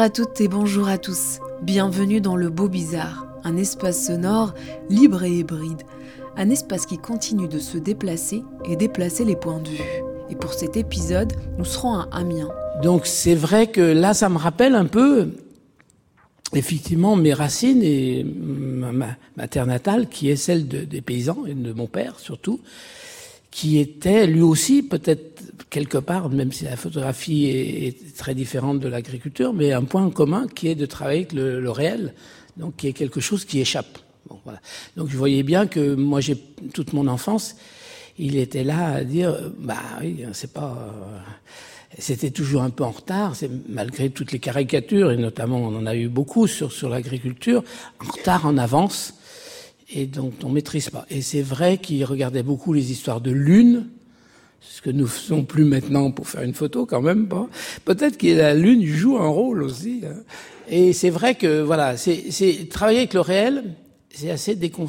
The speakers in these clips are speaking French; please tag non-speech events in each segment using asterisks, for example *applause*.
Bonjour à toutes et bonjour à tous. Bienvenue dans le Beau Bizarre, un espace sonore libre et hybride. Un espace qui continue de se déplacer et déplacer les points de vue. Et pour cet épisode, nous serons à Amiens. Donc c'est vrai que là, ça me rappelle un peu, effectivement, mes racines et ma, terre natale, qui est celle de- des paysans et de mon père surtout, qui était lui aussi peut-être quelque part, même si la photographie est, est très différente de l'agriculture, mais un point commun qui est de travailler avec le, le réel, donc qui est quelque chose qui échappe. Bon, voilà. Donc je voyais bien que moi, j'ai toute mon enfance, il était là à dire, bah oui, c'est pas. euh, c'était toujours un peu en retard, c'est malgré toutes les caricatures, et notamment on en a eu beaucoup sur, sur l'agriculture, en retard, en avance, et donc on maîtrise pas. Et c'est vrai qu'il regardait beaucoup les histoires de lune, ce que nous faisons plus maintenant pour faire une photo quand même pas. Peut-être que la lune joue un rôle aussi. hein. Et c'est vrai que voilà, c'est travailler avec le réel, c'est assez décon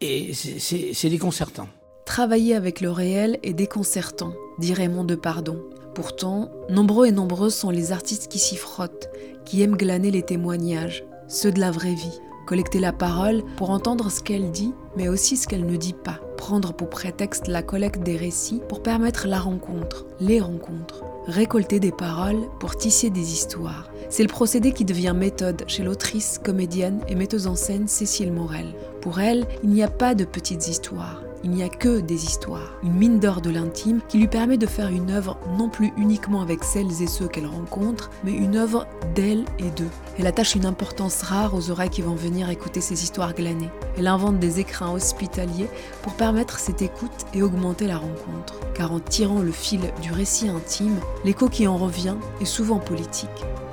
et c'est déconcertant. Travailler avec le réel est déconcertant, dit Raymond Depardon. Pourtant, nombreux et nombreuses sont les artistes qui s'y frottent, qui aiment glaner les témoignages, ceux de la vraie vie, collecter la parole pour entendre ce qu'elle dit, mais aussi ce qu'elle ne dit pas, prendre pour prétexte la collecte des récits pour permettre la rencontre, les rencontres, récolter des paroles pour tisser des histoires. C'est le procédé qui devient méthode chez l'autrice, comédienne et metteuse en scène Cécile Morel. Pour elle, il n'y a pas de petites histoires, il n'y a que des histoires, une mine d'or de l'intime qui lui permet de faire une œuvre non plus uniquement avec celles et ceux qu'elle rencontre, mais une œuvre d'elle et d'eux. Elle attache une importance rare aux oreilles qui vont venir écouter ces histoires glanées. Elle invente des écrins hospitaliers pour permettre cette écoute et augmenter la rencontre. Car en tirant le fil du récit intime, l'écho qui en revient est souvent politique.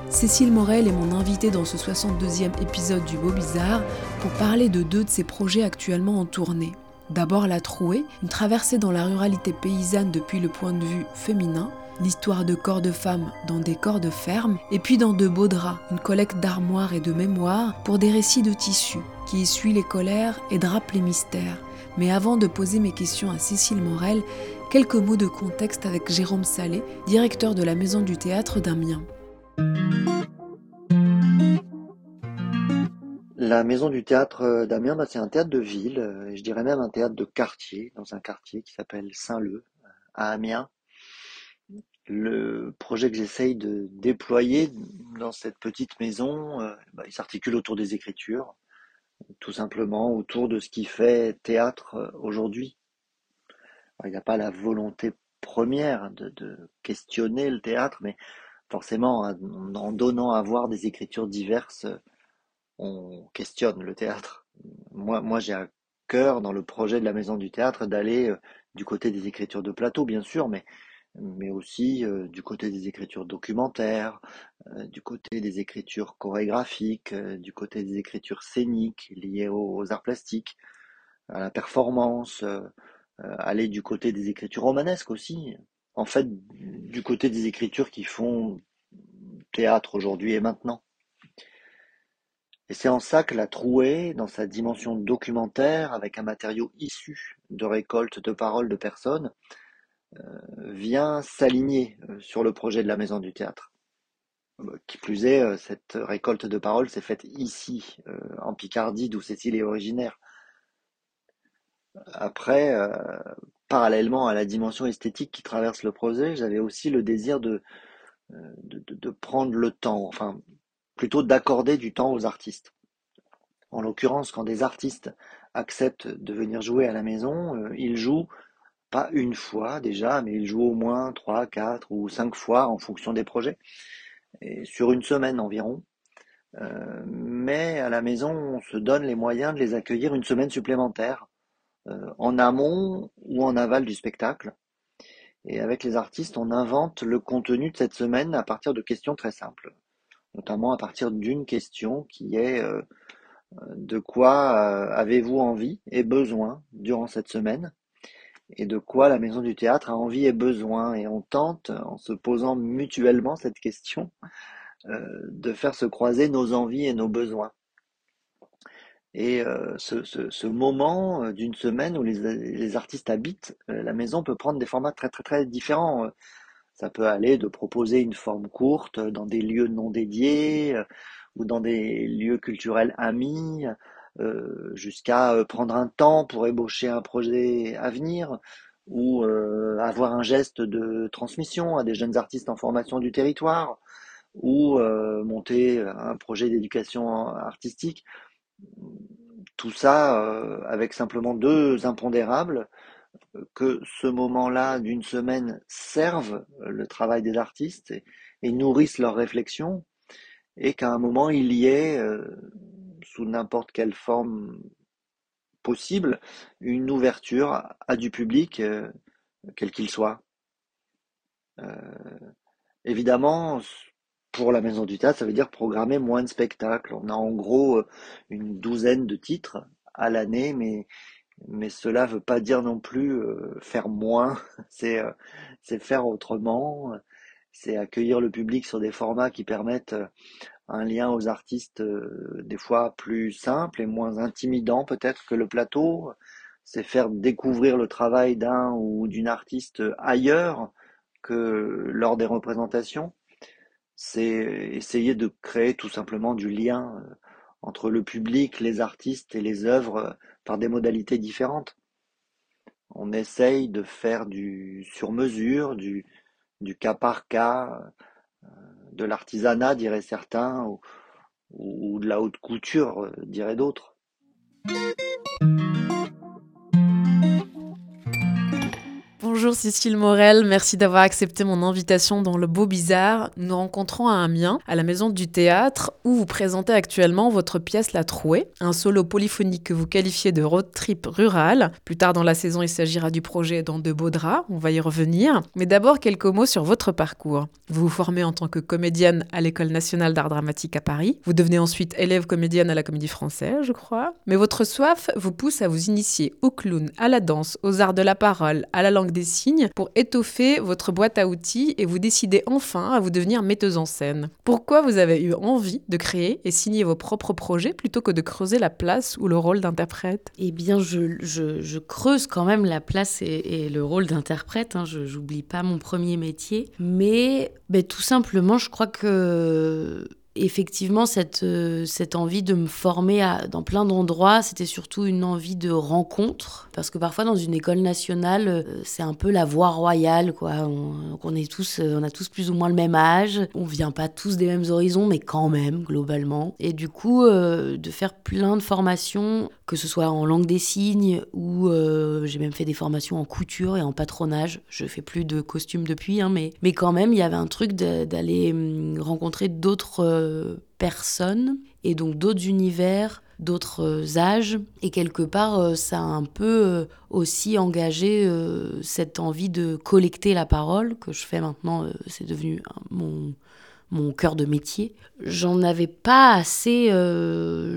Cécile Morel est mon invitée dans ce 62e épisode du Beau Bizarre pour parler de deux de ses projets actuellement en tournée. D'abord La Trouée, une traversée dans la ruralité paysanne depuis le point de vue féminin, l'histoire de corps de femmes dans des corps de ferme, et puis dans De Beaux Draps, une collecte d'armoires et de mémoires pour des récits de tissus qui essuient les colères et drapent les mystères. Mais avant de poser mes questions à Cécile Morel, quelques mots de contexte avec Jérôme Salé, directeur de la Maison du Théâtre d'Amiens. La Maison du Théâtre euh, d'Amiens, bah, c'est un théâtre de ville, euh, je dirais même un théâtre de quartier, dans un quartier qui s'appelle Saint-Leu, à Amiens. Le projet que j'essaye de déployer dans cette petite maison, euh, bah, il s'articule autour des écritures, tout simplement autour de ce qui fait théâtre euh, aujourd'hui. Il n'y a pas la volonté première de, questionner le théâtre, mais forcément, en en donnant à voir des écritures diverses, on questionne le théâtre. Moi, moi j'ai à cœur dans le projet de la Maison du Théâtre d'aller euh, du côté des écritures de plateau, bien sûr, mais, mais aussi euh, du côté des écritures documentaires, euh, du côté des écritures chorégraphiques, du côté des écritures scéniques liées aux, arts plastiques, à la performance, aller du côté des écritures romanesques aussi. En fait, du côté des écritures qui font théâtre aujourd'hui et maintenant. Et c'est en ça que la trouée, dans sa dimension documentaire, avec un matériau issu de récoltes de paroles de personnes, euh, vient s'aligner euh, sur le projet de la Maison du Théâtre. Euh, Qui plus est, cette récolte de paroles s'est faite ici, en Picardie, d'où Cécile est originaire. Après, parallèlement à la dimension esthétique qui traverse le projet, j'avais aussi le désir de- de prendre le temps, enfin, plutôt d'accorder du temps aux artistes. En l'occurrence, quand des artistes acceptent de venir jouer à la maison, euh, ils jouent pas une fois déjà, mais ils jouent au moins trois, quatre ou cinq fois en fonction des projets, et sur une semaine environ. Euh, mais à la maison, on se donne les moyens de les accueillir une semaine supplémentaire, euh, en amont ou en aval du spectacle. Et avec les artistes, on invente le contenu de cette semaine à partir de questions très simples, notamment à partir d'une question qui est euh, de quoi euh, avez-vous envie et besoin durant cette semaine et de quoi la maison du théâtre a envie et besoin. Et on tente, en se posant mutuellement cette question, euh, de faire se croiser nos envies et nos besoins. Et euh, ce, moment euh, d'une semaine où les, les, artistes habitent la maison peut prendre des formats très très très différents. Ça peut aller de proposer une forme courte dans des lieux non dédiés ou dans des lieux culturels amis, euh, jusqu'à prendre un temps pour ébaucher un projet à venir ou euh, avoir un geste de transmission à des jeunes artistes en formation du territoire ou euh, monter un projet d'éducation artistique. Tout ça euh, avec simplement deux impondérables, que ce moment-là d'une semaine serve le travail des artistes et, et nourrissent leur réflexion, et qu'à un moment il y ait, euh, sous n'importe quelle forme possible, une ouverture à du public, euh, quel qu'il soit. Euh, évidemment, pour la Maison du Théâtre, ça veut dire programmer moins de spectacles. On a en gros une douzaine de titres à l'année, mais mais cela veut pas dire non plus euh, faire moins. *laughs* C'est euh, c'est faire autrement. C'est accueillir le public sur des formats qui permettent euh, un lien aux artistes des fois plus simple et moins intimidant peut-être que le plateau. C'est faire découvrir le travail d'un ou d'une artiste ailleurs que lors des représentations c'est essayer de créer tout simplement du lien entre le public, les artistes et les œuvres par des modalités différentes. On essaye de faire du sur-mesure, du, du cas par cas, euh, de l'artisanat, diraient certains, ou, ou de la haute couture, diraient d'autres. Bonjour Cécile Morel, merci d'avoir accepté mon invitation dans le Beau Bizarre. Nous rencontrons à Amiens, à la Maison du Théâtre, où vous présentez actuellement votre pièce La Trouée, un solo polyphonique que vous qualifiez de road trip rural. Plus tard dans la saison, il s'agira du projet Dans de beaux draps, on va y revenir. Mais d'abord, quelques mots sur votre parcours. Vous vous formez en tant que comédienne à l'École nationale d'art dramatique à Paris. Vous devenez ensuite élève comédienne à la Comédie Française, je crois. Mais votre soif vous pousse à vous initier au clown, à la danse, aux arts de la parole, à la langue des signes pour étoffer votre boîte à outils et vous décidez enfin à vous devenir metteuse en scène. Pourquoi vous avez eu envie de créer et signer vos propres projets plutôt que de creuser la place ou le rôle d'interprète? Eh bien, je, je, creuse quand même la place et, et le rôle d'interprète. Hein. Je n'oublie pas mon premier métier. Mais ben, tout simplement, je crois que effectivement, cette, euh, cette envie de me former dans plein d'endroits, c'était surtout une envie de rencontre. Parce que parfois, dans une école nationale, euh, c'est un peu la voie royale, quoi. On, est tous, euh, on a tous plus ou moins le même âge. On vient pas tous des mêmes horizons, mais quand même, globalement. Et du coup, de faire plein de formations, que ce soit en langue des signes ou j'ai même fait des formations en couture et en patronage. Je fais plus de costumes depuis, hein, mais, mais quand même, il y avait un truc d'aller hum, rencontrer d'autres personnes et donc d'autres univers, d'autres euh, âges. Et quelque part, euh, ça a un peu euh, aussi engagé cette envie de collecter la parole que je fais maintenant. C'est devenu mon mon cœur de métier. J'en avais pas assez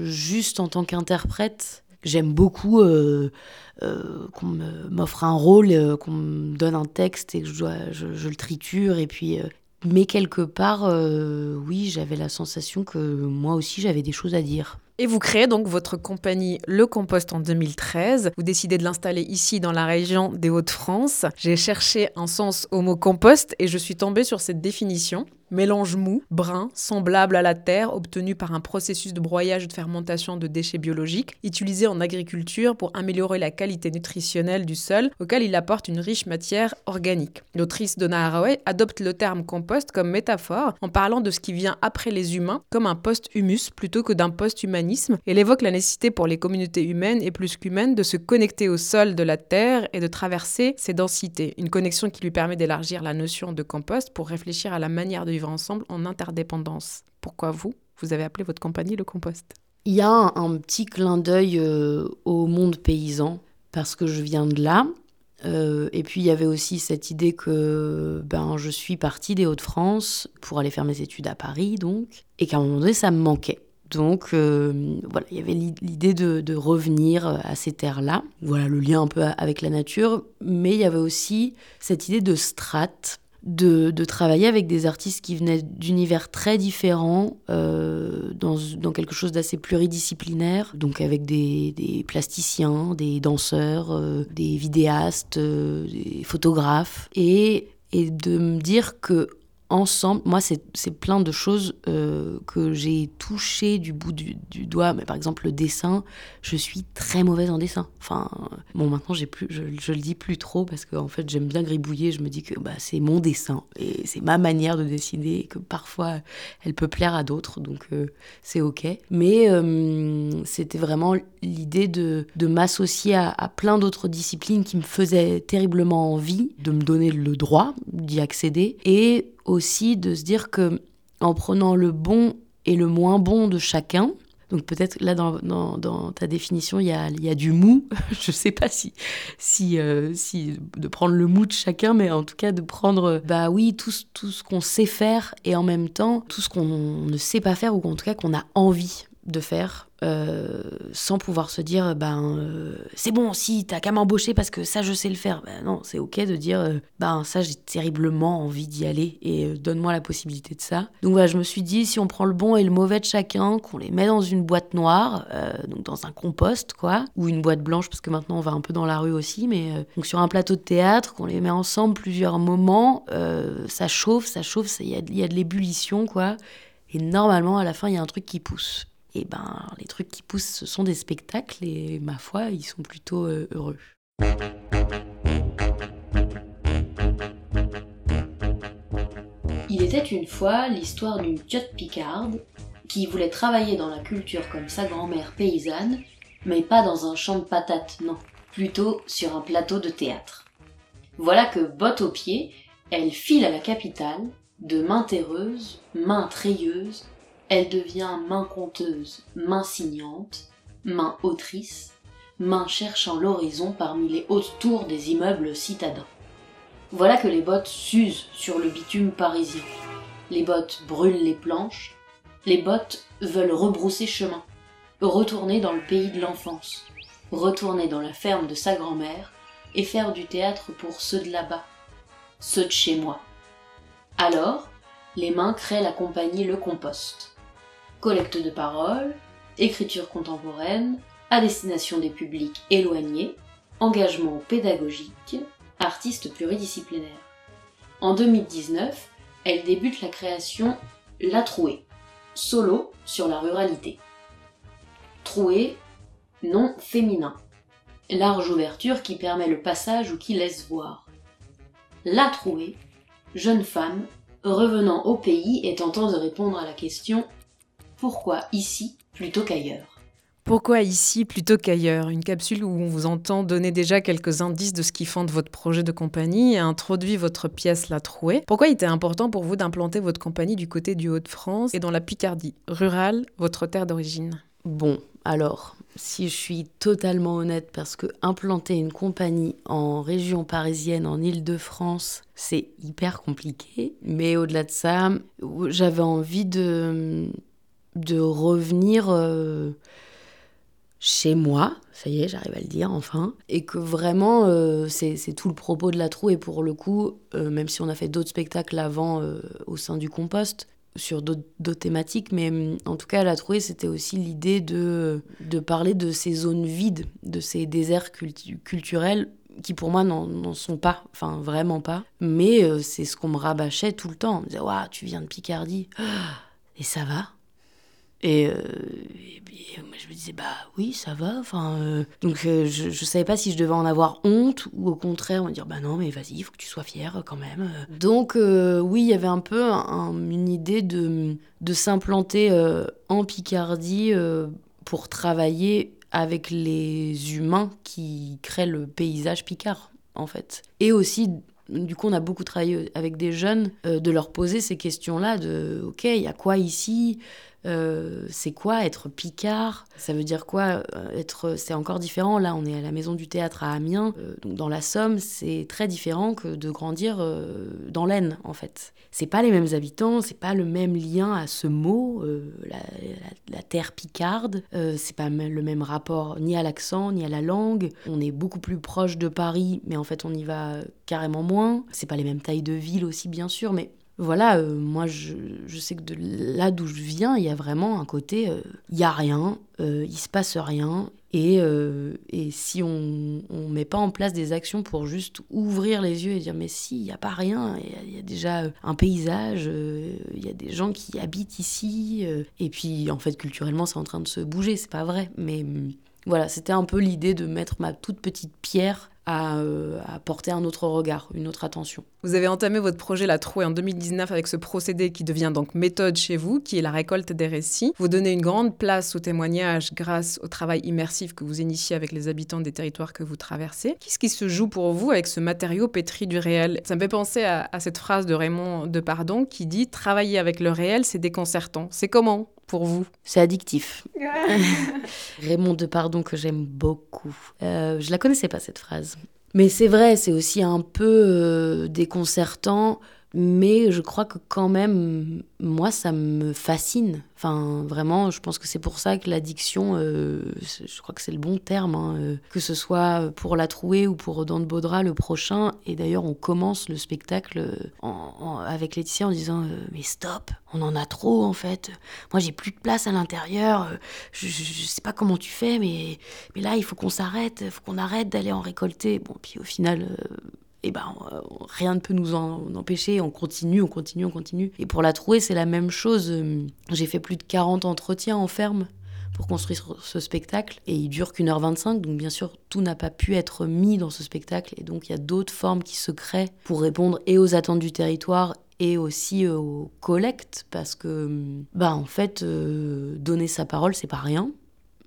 juste en tant qu'interprète J'aime beaucoup qu'on m'offre un rôle, qu'on me donne un texte et que je, je, je le triture. Et puis, mais quelque part, oui, j'avais la sensation que moi aussi j'avais des choses à dire. Et vous créez donc votre compagnie Le Compost en 2013. Vous décidez de l'installer ici dans la région des Hauts-de-France. J'ai cherché un sens au mot compost et je suis tombée sur cette définition. Mélange mou, brun, semblable à la terre, obtenu par un processus de broyage et de fermentation de déchets biologiques, utilisé en agriculture pour améliorer la qualité nutritionnelle du sol, auquel il apporte une riche matière organique. L'autrice Donna Haraway adopte le terme compost comme métaphore en parlant de ce qui vient après les humains comme un post-humus plutôt que d'un post-humanisme. Elle évoque la nécessité pour les communautés humaines et plus qu'humaines de se connecter au sol de la terre et de traverser ses densités. Une connexion qui lui permet d'élargir la notion de compost pour réfléchir à la manière de vivre ensemble en interdépendance. Pourquoi vous, vous avez appelé votre compagnie le compost? Il y a un, petit clin d'œil euh, au monde paysan, parce que je viens de là. Euh, et puis il y avait aussi cette idée que ben, je suis partie des Hauts-de-France pour aller faire mes études à Paris, donc, et qu'à un moment donné, ça me manquait. Donc euh, voilà, il y avait l'idée de, de, revenir à ces terres-là. Voilà le lien un peu avec la nature, mais il y avait aussi cette idée de strate de, travailler avec des artistes qui venaient d'univers très différents, euh, dans, dans, quelque chose d'assez pluridisciplinaire, donc avec des, des plasticiens, des danseurs, euh, des vidéastes, euh, des photographes, et, et de me dire que ensemble. Moi, c'est plein de choses euh, que j'ai touchées du bout du, doigt. Mais par exemple, le dessin, je suis très mauvaise en dessin. Enfin, bon, maintenant, plus, je, je, le dis plus trop parce qu'en en fait, j'aime bien gribouiller. Je me dis que bah, c'est mon dessin et c'est ma manière de dessiner et que parfois, elle peut plaire à d'autres. Donc, euh, c'est OK. Mais euh, c'était vraiment l'idée de, de m'associer à, à plein d'autres disciplines qui me faisaient terriblement envie, de me donner le droit d'y accéder et aussi de se dire que en prenant le bon et le moins bon de chacun, donc peut-être là dans, ta définition il y a, du mou, *laughs* je sais pas si si euh, si de prendre le mou de chacun, mais en tout cas de prendre bah oui tout, tout ce qu'on sait faire et en même temps tout ce qu'on ne sait pas faire ou en tout cas qu'on a envie de faire euh, sans pouvoir se dire ben euh, c'est bon si t'as qu'à m'embaucher parce que ça je sais le faire. Ben non c'est ok de dire euh, ben ça j'ai terriblement envie d'y aller et donne-moi la possibilité de ça. Donc voilà je me suis dit si on prend le bon et le mauvais de chacun qu'on les met dans une boîte noire donc dans un compost quoi ou une boîte blanche parce que maintenant on va un peu dans la rue aussi mais donc sur un plateau de théâtre qu'on les met ensemble plusieurs moments ça chauffe ça chauffe il y a, y a de l'ébullition quoi. Et normalement à la fin il y a un truc qui pousse et ben les trucs qui poussent, ce sont des spectacles et ma foi, ils sont plutôt euh, heureux. Il était une fois l'histoire d'une tiote picarde qui voulait travailler dans la culture comme sa grand-mère paysanne, mais pas dans un champ de patates, non, plutôt sur un plateau de théâtre. Voilà que, botte aux pieds, elle file à la capitale, de main terreuse, main treilleuse, elle devient main conteuse, main signante, main autrice, main cherchant l'horizon parmi les hautes tours des immeubles citadins. Voilà que les bottes s'usent sur le bitume parisien. Les bottes brûlent les planches. Les bottes veulent rebrousser chemin, retourner dans le pays de l'enfance, retourner dans la ferme de sa grand-mère et faire du théâtre pour ceux de là-bas, ceux de chez moi. Alors, les mains créent la compagnie Le Compost collecte de paroles, écriture contemporaine, à destination des publics éloignés, engagement pédagogique, artiste pluridisciplinaire. En 2019, elle débute la création La Trouée, solo sur la ruralité. Trouée, nom féminin. Large ouverture qui permet le passage ou qui laisse voir. La Trouée, jeune femme, revenant au pays et tentant de répondre à la question pourquoi ici plutôt qu'ailleurs? Pourquoi ici plutôt qu'ailleurs? Une capsule où on vous entend donner déjà quelques indices de ce qui fonde votre projet de compagnie et introduit votre pièce La Trouée. Pourquoi il était important pour vous d'implanter votre compagnie du côté du Hauts-de-France et dans la Picardie, rurale, votre terre d'origine? Bon, alors, si je suis totalement honnête, parce que implanter une compagnie en région parisienne, en Île-de-France, c'est hyper compliqué. Mais au-delà de ça, j'avais envie de de revenir euh, chez moi, ça y est, j'arrive à le dire enfin, et que vraiment euh, c'est tout le propos de la troue, et pour le coup, euh, même si on a fait d'autres spectacles avant au sein du compost, sur d'autres thématiques, mais mm, en tout cas, la trouée, c'était aussi l'idée de, de parler de ces zones vides, de ces déserts culturels qui pour moi n'en sont pas, enfin vraiment pas, mais c'est ce qu'on me rabâchait tout le temps. On me disait, waouh, tu viens de Picardie, et ça va et, euh, je me disais, bah oui, ça va. Enfin, euh, donc euh, je ne savais pas si je devais en avoir honte ou au contraire me dire, bah non, mais vas-y, il faut que tu sois fière quand même. Donc oui, il y avait un peu une idée de, de s'implanter en Picardie pour travailler avec les humains qui créent le paysage picard, en fait. Et aussi du coup, on a beaucoup travaillé avec des jeunes, de leur poser ces questions-là de OK, il y a quoi ici? Euh, c'est quoi être picard? Ça veut dire quoi euh, être C'est encore différent. Là, on est à la Maison du Théâtre à Amiens, euh, donc dans la Somme, c'est très différent que de grandir dans l'Aisne, en fait. C'est pas les mêmes habitants, c'est pas le même lien à ce mot, la, terre picarde. c'est pas le même rapport ni à l'accent ni à la langue. On est beaucoup plus proche de Paris, mais en fait, on y va carrément moins. C'est pas les mêmes tailles de ville aussi, bien sûr, mais voilà, euh, moi je, sais que de là d'où je viens, il y a vraiment un côté, euh, il y a rien, euh, il se passe rien, et, et si on ne met pas en place des actions pour juste ouvrir les yeux et dire mais si, il n'y a pas rien, il y, a déjà un paysage, il y a des gens qui habitent ici, et puis en fait culturellement c'est en train de se bouger, c'est pas vrai, mais voilà, c'était un peu l'idée de mettre ma toute petite pierre euh, à, porter un autre regard, une autre attention. Vous avez entamé votre projet La Trouée en 2019 avec ce procédé qui devient donc méthode chez vous, qui est la récolte des récits. Vous donnez une grande place au témoignage grâce au travail immersif que vous initiez avec les habitants des territoires que vous traversez. Qu'est-ce qui se joue pour vous avec ce matériau pétri du réel? Ça me fait penser à, à cette phrase de Raymond Depardon qui dit Travailler avec le réel, c'est déconcertant. C'est comment? Pour vous C'est addictif. *laughs* Raymond Depardon que j'aime beaucoup. Euh, je la connaissais pas cette phrase. Mais c'est vrai, c'est aussi un peu euh, déconcertant mais je crois que quand même, moi, ça me fascine. Enfin, vraiment, je pense que c'est pour ça que l'addiction, euh, je crois que c'est le bon terme, hein, euh, que ce soit pour La Trouée ou pour de Baudra le prochain. Et d'ailleurs, on commence le spectacle en, avec Laetitia en disant euh, Mais stop, on en a trop en fait. Moi, j'ai plus de place à l'intérieur. Je, je, sais pas comment tu fais, mais, mais là, il faut qu'on s'arrête, il faut qu'on arrête d'aller en récolter. Bon, puis au final et ben rien ne peut nous en empêcher, on continue, on continue, on continue. Et pour la trouée, c'est la même chose. J'ai fait plus de 40 entretiens en ferme pour construire ce spectacle. Et il dure qu'une heure 25 donc bien sûr tout n'a pas pu être mis dans ce spectacle. Et donc il y a d'autres formes qui se créent pour répondre et aux attentes du territoire et aussi euh, aux collectes. Parce que bah en fait euh, donner sa parole c'est pas rien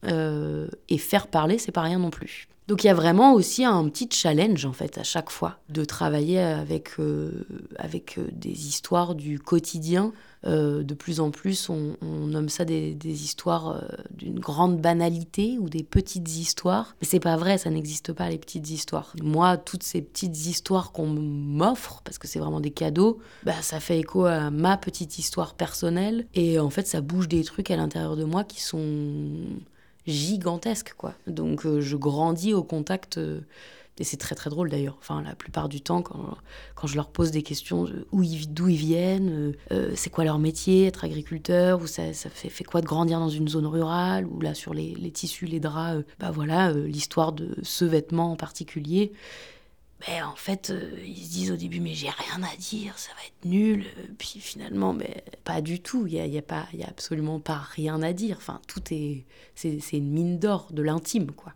euh, et faire parler c'est pas rien non plus. Donc il y a vraiment aussi un petit challenge en fait à chaque fois de travailler avec, euh, avec euh, des histoires du quotidien. De plus en plus, on, nomme ça des, des histoires d'une grande banalité ou des petites histoires. Mais c'est pas vrai, ça n'existe pas les petites histoires. Moi, toutes ces petites histoires qu'on m'offre, parce que c'est vraiment des cadeaux, bah, ça fait écho à ma petite histoire personnelle. Et en fait, ça bouge des trucs à l'intérieur de moi qui sont gigantesque, quoi. Donc euh, je grandis au contact. Euh, et c'est très très drôle d'ailleurs. Enfin, la plupart du temps, quand, quand je leur pose des questions d'où ils, ils viennent, euh, c'est quoi leur métier, être agriculteur, ou ça, ça fait, fait, quoi de grandir dans une zone rurale, ou là sur les, les tissus, les draps, bah voilà, l'histoire de ce vêtement en particulier. Mais en fait, euh, ils se disent au début, mais j'ai rien à dire, ça va être nul. Puis finalement, mais pas du tout. Il n'y a, y a, absolument pas rien à dire. Enfin, tout est. C'est, c'est une mine d'or de l'intime, quoi.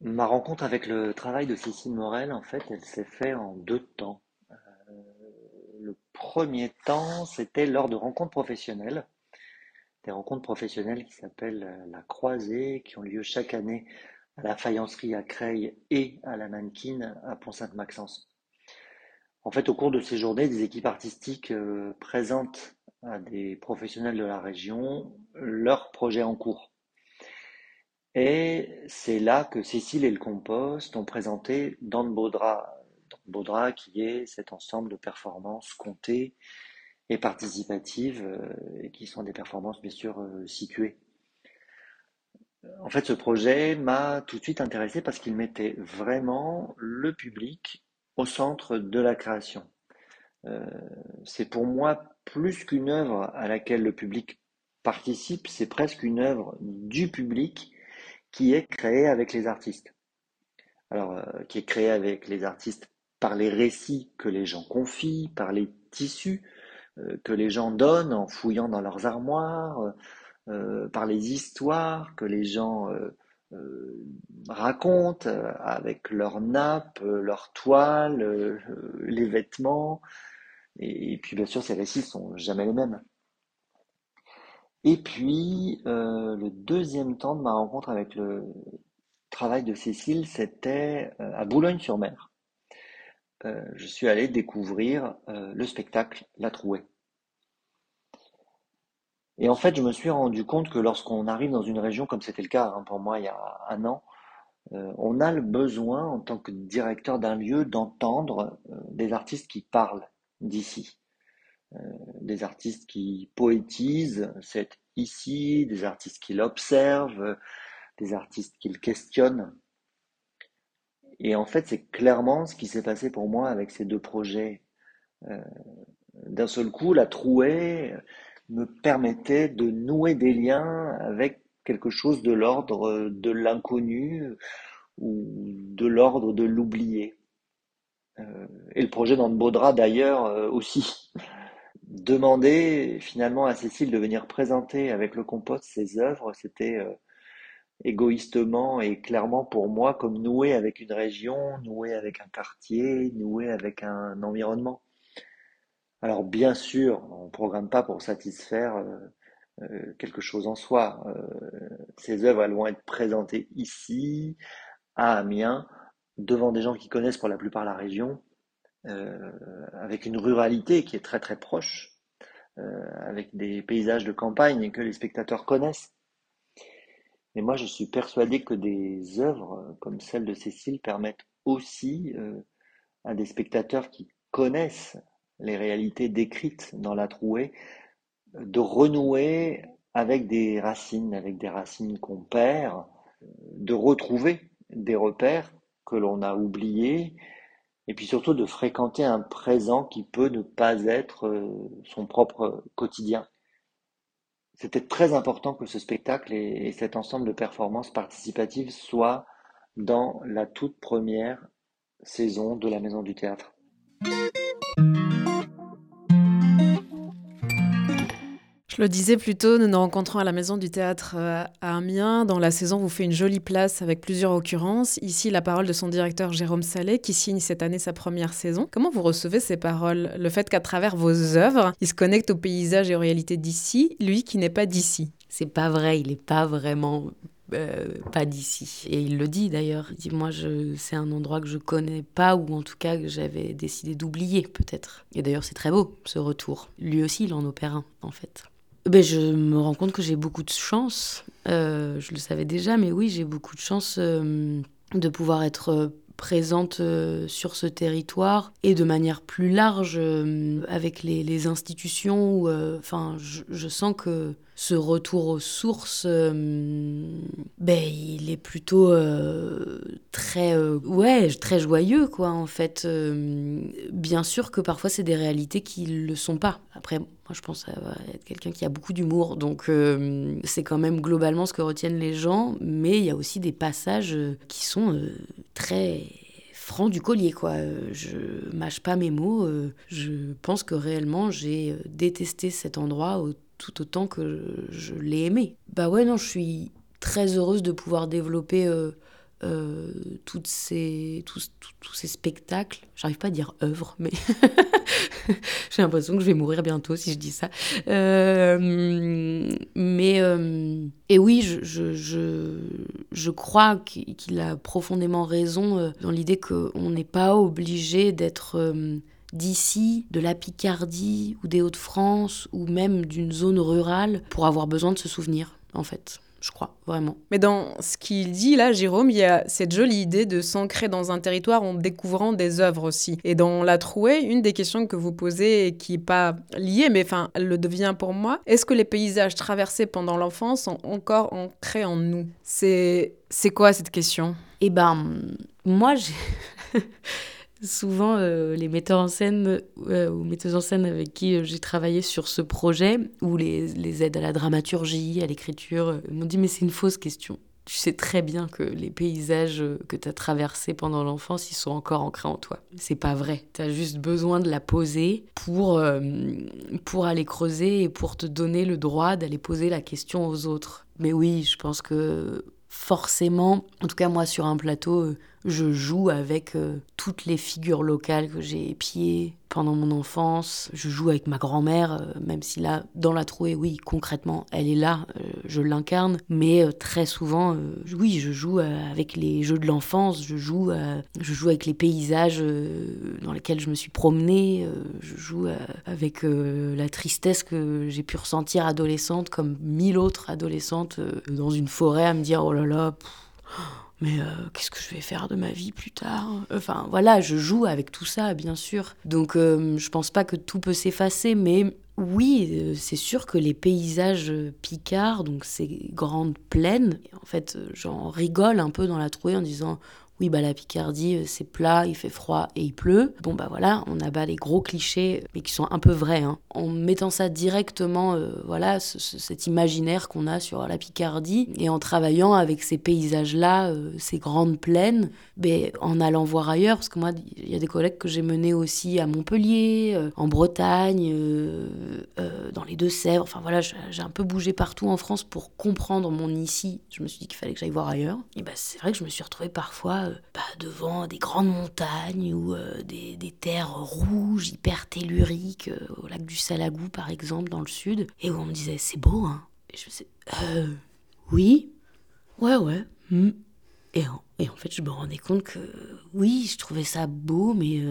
Ma rencontre avec le travail de Cécile Morel, en fait, elle s'est faite en deux temps. Euh, le premier temps, c'était lors de rencontres professionnelles des rencontres professionnelles qui s'appellent euh, la Croisée, qui ont lieu chaque année à la faïencerie à Creil et à la mannequin à Pont-Sainte-Maxence. En fait, au cours de ces journées, des équipes artistiques euh, présentent à des professionnels de la région leurs projets en cours. Et c'est là que Cécile et le Compost ont présenté Dans Baudra. Baudra qui est cet ensemble de performances comptées et participatives, euh, et qui sont des performances bien sûr euh, situées. En fait, ce projet m'a tout de suite intéressé parce qu'il mettait vraiment le public au centre de la création. Euh, c'est pour moi plus qu'une œuvre à laquelle le public participe, c'est presque une œuvre du public qui est créée avec les artistes. Alors, qui est créée avec les artistes par les récits que les gens confient, par les tissus que les gens donnent en fouillant dans leurs armoires, euh, euh, par les histoires que les gens racontent avec leurs nappes, leurs toiles, les vêtements. Et, puis bien sûr, ces récits sont jamais les mêmes. Et puis, le deuxième temps de ma rencontre avec le travail de Cécile, c'était à Boulogne-sur-Mer. Euh, je suis allé découvrir euh, le spectacle La Trouée. Et en fait, je me suis rendu compte que lorsqu'on arrive dans une région, comme c'était le cas hein, pour moi il y a un an, euh, on a le besoin, en tant que directeur d'un lieu, d'entendre des artistes qui parlent d'ici. des artistes qui poétisent, c'est ici, des artistes qui l'observent, des artistes qui le questionnent. Et en fait, c'est clairement ce qui s'est passé pour moi avec ces deux projets. Euh, d'un seul coup, la trouée me permettait de nouer des liens avec quelque chose de l'ordre de l'inconnu ou de l'ordre de l'oublié. Euh, et le projet dans Baudra d'ailleurs euh, aussi. Demander finalement à Cécile de venir présenter avec le compote ses œuvres, c'était égoïstement et clairement pour moi comme nouer avec une région, nouer avec un quartier, nouer avec un environnement. Alors bien sûr, on ne programme pas pour satisfaire euh, euh, quelque chose en soi. Euh, ces œuvres, elles vont être présentées ici, à Amiens, devant des gens qui connaissent pour la plupart la région, avec une ruralité qui est très très proche, avec des paysages de campagne que les spectateurs connaissent. Mais moi, je suis persuadé que des œuvres euh, comme celle de Cécile permettent aussi euh, à des spectateurs qui connaissent les réalités décrites dans la trouée de renouer avec des racines, avec des racines qu'on perd, de retrouver des repères que l'on a oubliés, et puis surtout de fréquenter un présent qui peut ne pas être euh, son propre quotidien. C'était très important que ce spectacle et, cet ensemble de performances participatives soient dans la toute première saison de la Maison du Théâtre. Je le disais plus tôt, nous nous rencontrons à la Maison du Théâtre euh, à Amiens. Dans la saison, vous fait une jolie place avec plusieurs occurrences. Ici, la parole de son directeur Jérôme Salé, qui signe cette année sa première saison. Comment vous recevez ces paroles? Le fait qu'à travers vos œuvres, il se connecte au paysage et aux réalités d'ici, lui qui n'est pas d'ici. C'est pas vrai, il n'est pas vraiment euh, pas d'ici. Et il le dit d'ailleurs. Il dit Moi, c'est un endroit que je connais pas, ou en tout cas que j'avais décidé d'oublier, peut-être. Et d'ailleurs, c'est très beau, ce retour. Lui aussi, il en opère un, en fait ben, Je me rends compte que j'ai beaucoup de chance. Euh, je le savais déjà, mais oui, j'ai beaucoup de chance euh, de pouvoir être euh, présente sur ce territoire et de manière plus large avec les, institutions. Enfin, je, sens que ce retour aux sources, ben, il est plutôt très, ouais, très joyeux, quoi, en fait. bien sûr que parfois, c'est des réalités qui ne le sont pas. Après, je pense être quelqu'un qui a beaucoup d'humour, donc euh, c'est quand même globalement ce que retiennent les gens, mais il y a aussi des passages euh, qui sont euh, très francs du collier, quoi. Je mâche pas mes mots, je pense que réellement j'ai détesté cet endroit tout autant que je l'ai aimé. Bah ouais, non, je suis très heureuse de pouvoir développer toutes ces, tous, tous, ces spectacles. J'arrive pas à dire œuvre, mais *laughs* J'ai l'impression que je vais mourir bientôt si je dis ça. Euh, mais, euh, et oui, je, je, je, je crois qu'il a profondément raison euh, dans l'idée qu'on n'est pas obligé d'être d'ici, de la Picardie ou des Hauts-de-France ou même d'une zone rurale pour avoir besoin de se souvenir, en fait je crois, vraiment. Mais dans ce qu'il dit là, Jérôme, il y a cette jolie idée de s'ancrer dans un territoire en découvrant des œuvres aussi. Et dans La Trouée, une des questions que vous posez, et qui n'est pas liée, mais enfin, elle le devient pour moi, est-ce que les paysages traversés pendant l'enfance sont encore ancrés en nous? C'est quoi cette question? Eh ben, moi, j'ai... *laughs* souvent euh, les metteurs en scène euh, ou metteuses en scène avec qui euh, j'ai travaillé sur ce projet ou les, les, aides à la dramaturgie, à l'écriture, m'ont dit mais c'est une fausse question. Tu sais très bien que les paysages que tu as traversés pendant l'enfance, ils sont encore ancrés en toi. C'est pas vrai. Tu as juste besoin de la poser pour, pour aller creuser et pour te donner le droit d'aller poser la question aux autres. Mais oui, je pense que forcément, en tout cas moi sur un plateau, Je joue avec euh, toutes les figures locales que j'ai épiées pendant mon enfance. Je joue avec ma grand-mère, euh, même si là, dans la trouée, oui, concrètement, elle est là, euh, je l'incarne. Mais très souvent, oui, je joue avec les jeux de l'enfance, je joue, je joue avec les paysages dans lesquels je me suis promenée, je joue avec la tristesse que j'ai pu ressentir adolescente, comme mille autres adolescentes dans une forêt, à me dire, oh là là, mais euh, qu'est-ce que je vais faire de ma vie plus tard? Enfin voilà, je joue avec tout ça, bien sûr. Donc euh, je pense pas que tout peut s'effacer, mais oui, euh, c'est sûr que les paysages picards, donc ces grandes plaines, en fait, j'en rigole un peu dans la trouée en disant oui, bah la Picardie, euh, c'est plat, il fait froid et il pleut. Bon, bah voilà, on abat les gros clichés, mais qui sont un peu vrais. Hein. En mettant ça directement, euh, voilà, cet imaginaire qu'on a sur la Picardie, et en travaillant avec ces paysages-là, euh, ces grandes plaines, mais en allant voir ailleurs, parce que moi, il y a des collègues que j'ai menés aussi à Montpellier, en Bretagne, dans les Deux-Sèvres. Enfin voilà, j'ai un peu bougé partout en France pour comprendre mon ici. Je me suis dit qu'il fallait que j'aille voir ailleurs. Et bah, c'est vrai que je me suis retrouvée parfois bah, devant des grandes montagnes ou euh, des, terres rouges, hyper telluriques, euh, au lac du Salagou par exemple, dans le sud, et où on me disait c'est beau, hein. Et je me disais euh, oui, ouais, ouais. Hmm. Et, en, fait, je me rendais compte que oui, je trouvais ça beau, mais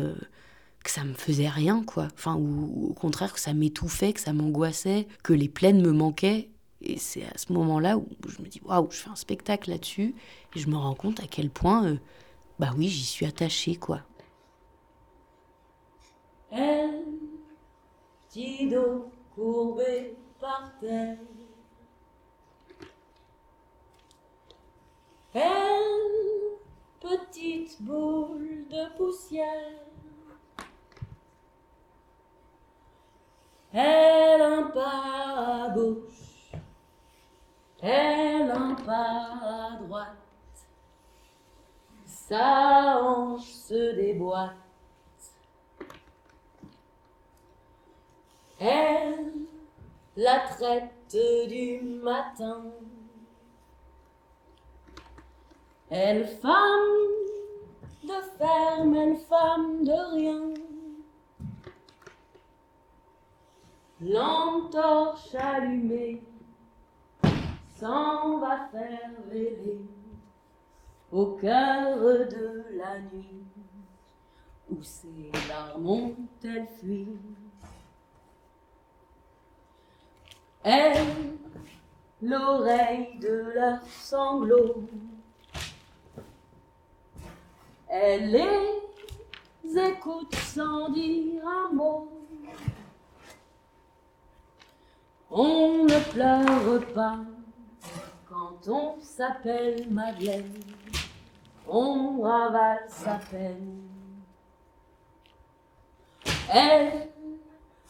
que ça me faisait rien, quoi. Enfin, ou, au contraire, que ça m'étouffait, que ça m'angoissait, que les plaines me manquaient. Et c'est à ce moment-là où je me dis, waouh, je fais un spectacle là-dessus, et je me rends compte à quel point, euh, bah oui, j'y suis attachée, quoi. Elle, par terre. Elle, petite boule de poussière. Elle, un pas à gauche elle en pas à droite, sa hanche se déboîte. Elle, la traite du matin, elle femme de ferme, elle femme de rien. L'entorche allumée s'en va faire rêver au cœur de la nuit où ses larmes ont-elles fui. Elle, l'oreille de leurs sanglots, elle les écoute sans dire un mot. On ne pleure pas quand on s'appelle Madeleine, on ravale sa peine. Elle,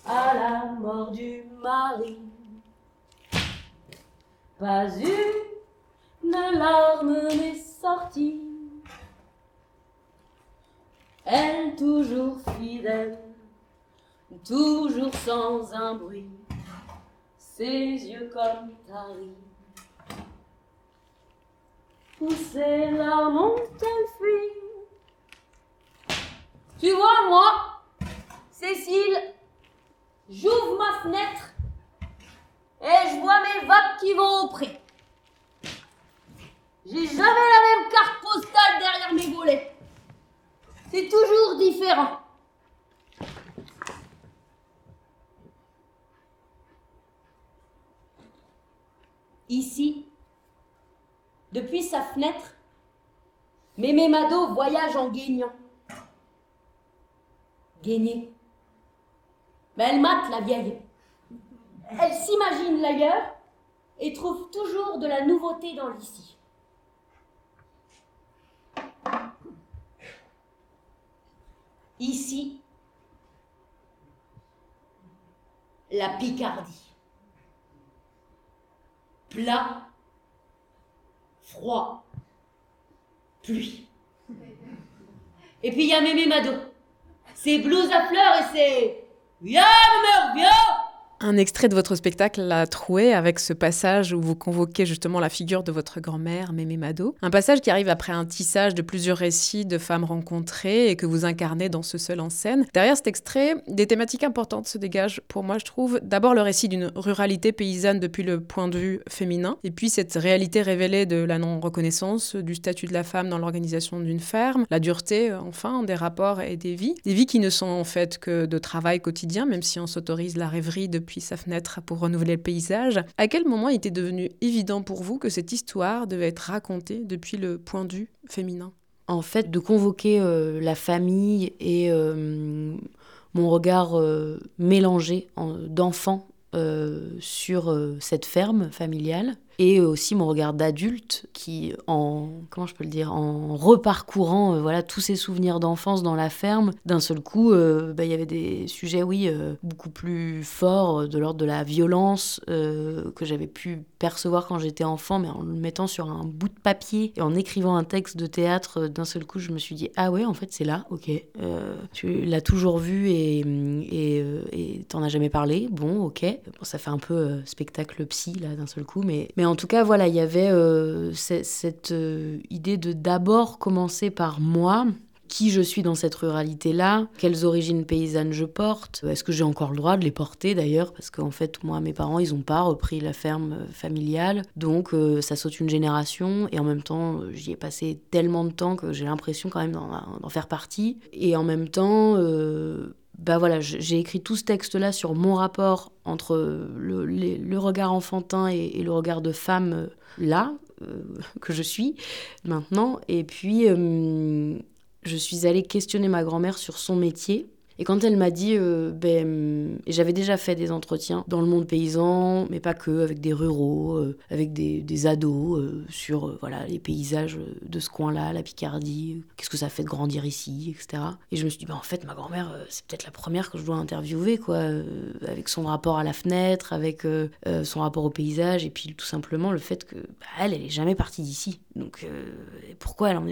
à la mort du mari, pas une larme n'est sortie. Elle, toujours fidèle, toujours sans un bruit, ses yeux comme taris pousser la montagne fuit. Tu vois, moi, Cécile, j'ouvre ma fenêtre et je vois mes vagues qui vont au pré. J'ai jamais la même carte postale derrière mes volets. C'est toujours différent. Ici, depuis sa fenêtre, Mémé Mado voyage en guignant. Guigner. Mais elle mate la vieille. Elle s'imagine l'ailleurs et trouve toujours de la nouveauté dans l'ici. Ici, la Picardie. Plat froid, pluie. Et puis il y a Mémé Mado. Ses blouses à fleurs et ses Viens, mère, viens Un extrait de votre spectacle l'a troué avec ce passage où vous convoquez justement la figure de votre grand-mère, Mémé Mado. Un passage qui arrive après un tissage de plusieurs récits de femmes rencontrées et que vous incarnez dans ce seul en scène. Derrière cet extrait, des thématiques importantes se dégagent pour moi, je trouve. D'abord le récit d'une ruralité paysanne depuis le point de vue féminin, et puis cette réalité révélée de la non-reconnaissance du statut de la femme dans l'organisation d'une ferme, la dureté, enfin, des rapports et des vies. Des vies qui ne sont en fait que de travail quotidien, même si on s'autorise la rêverie depuis sa fenêtre pour renouveler le paysage. À quel moment était devenu évident pour vous que cette histoire devait être racontée depuis le point de vue féminin? En fait, de convoquer euh, la famille et euh, mon regard euh, mélangé d'enfant sur cette ferme familiale et aussi mon regard d'adulte qui en comment je peux le dire en reparcourant euh, voilà tous ces souvenirs d'enfance dans la ferme d'un seul coup euh, bah, il y avait des sujets oui euh, beaucoup plus forts de l'ordre de la violence que j'avais pu percevoir quand j'étais enfant mais en le mettant sur un bout de papier et en écrivant un texte de théâtre d'un seul coup je me suis dit ah ouais en fait c'est là ok tu l'as toujours vu et et t'en as jamais parlé bon ok. Bon, ça fait un peu spectacle psy là d'un seul coup mais mais en tout cas, voilà, il y avait euh, cette, euh, idée de d'abord commencer par moi, qui je suis dans cette ruralité-là, quelles origines paysannes je porte, est-ce que j'ai encore le droit de les porter d'ailleurs, parce qu'en fait, moi, mes parents, ils n'ont pas repris la ferme euh, familiale, donc ça saute une génération, et en même temps, j'y ai passé tellement de temps que j'ai l'impression quand même d'en faire partie, et en même temps, bah voilà, j'ai écrit tout ce texte-là sur mon rapport entre le, regard enfantin et, le regard de femme euh, là, euh, *laughs* que je suis maintenant. Et puis, euh, je suis allée questionner ma grand-mère sur son métier. Et quand elle m'a dit, euh, ben, j'avais déjà fait des entretiens dans le monde paysan, mais pas que, avec des ruraux, euh, avec des, des ados, euh, sur voilà les paysages de ce coin-là, la Picardie, qu'est-ce que ça fait de grandir ici, etc. Et je me suis dit, ben, en fait, ma grand-mère, c'est peut-être la première que je dois interviewer, quoi, avec son rapport à la fenêtre, avec son rapport au paysage, et puis tout simplement le fait que bah, elle, elle jamais partie d'ici. Donc pourquoi elle en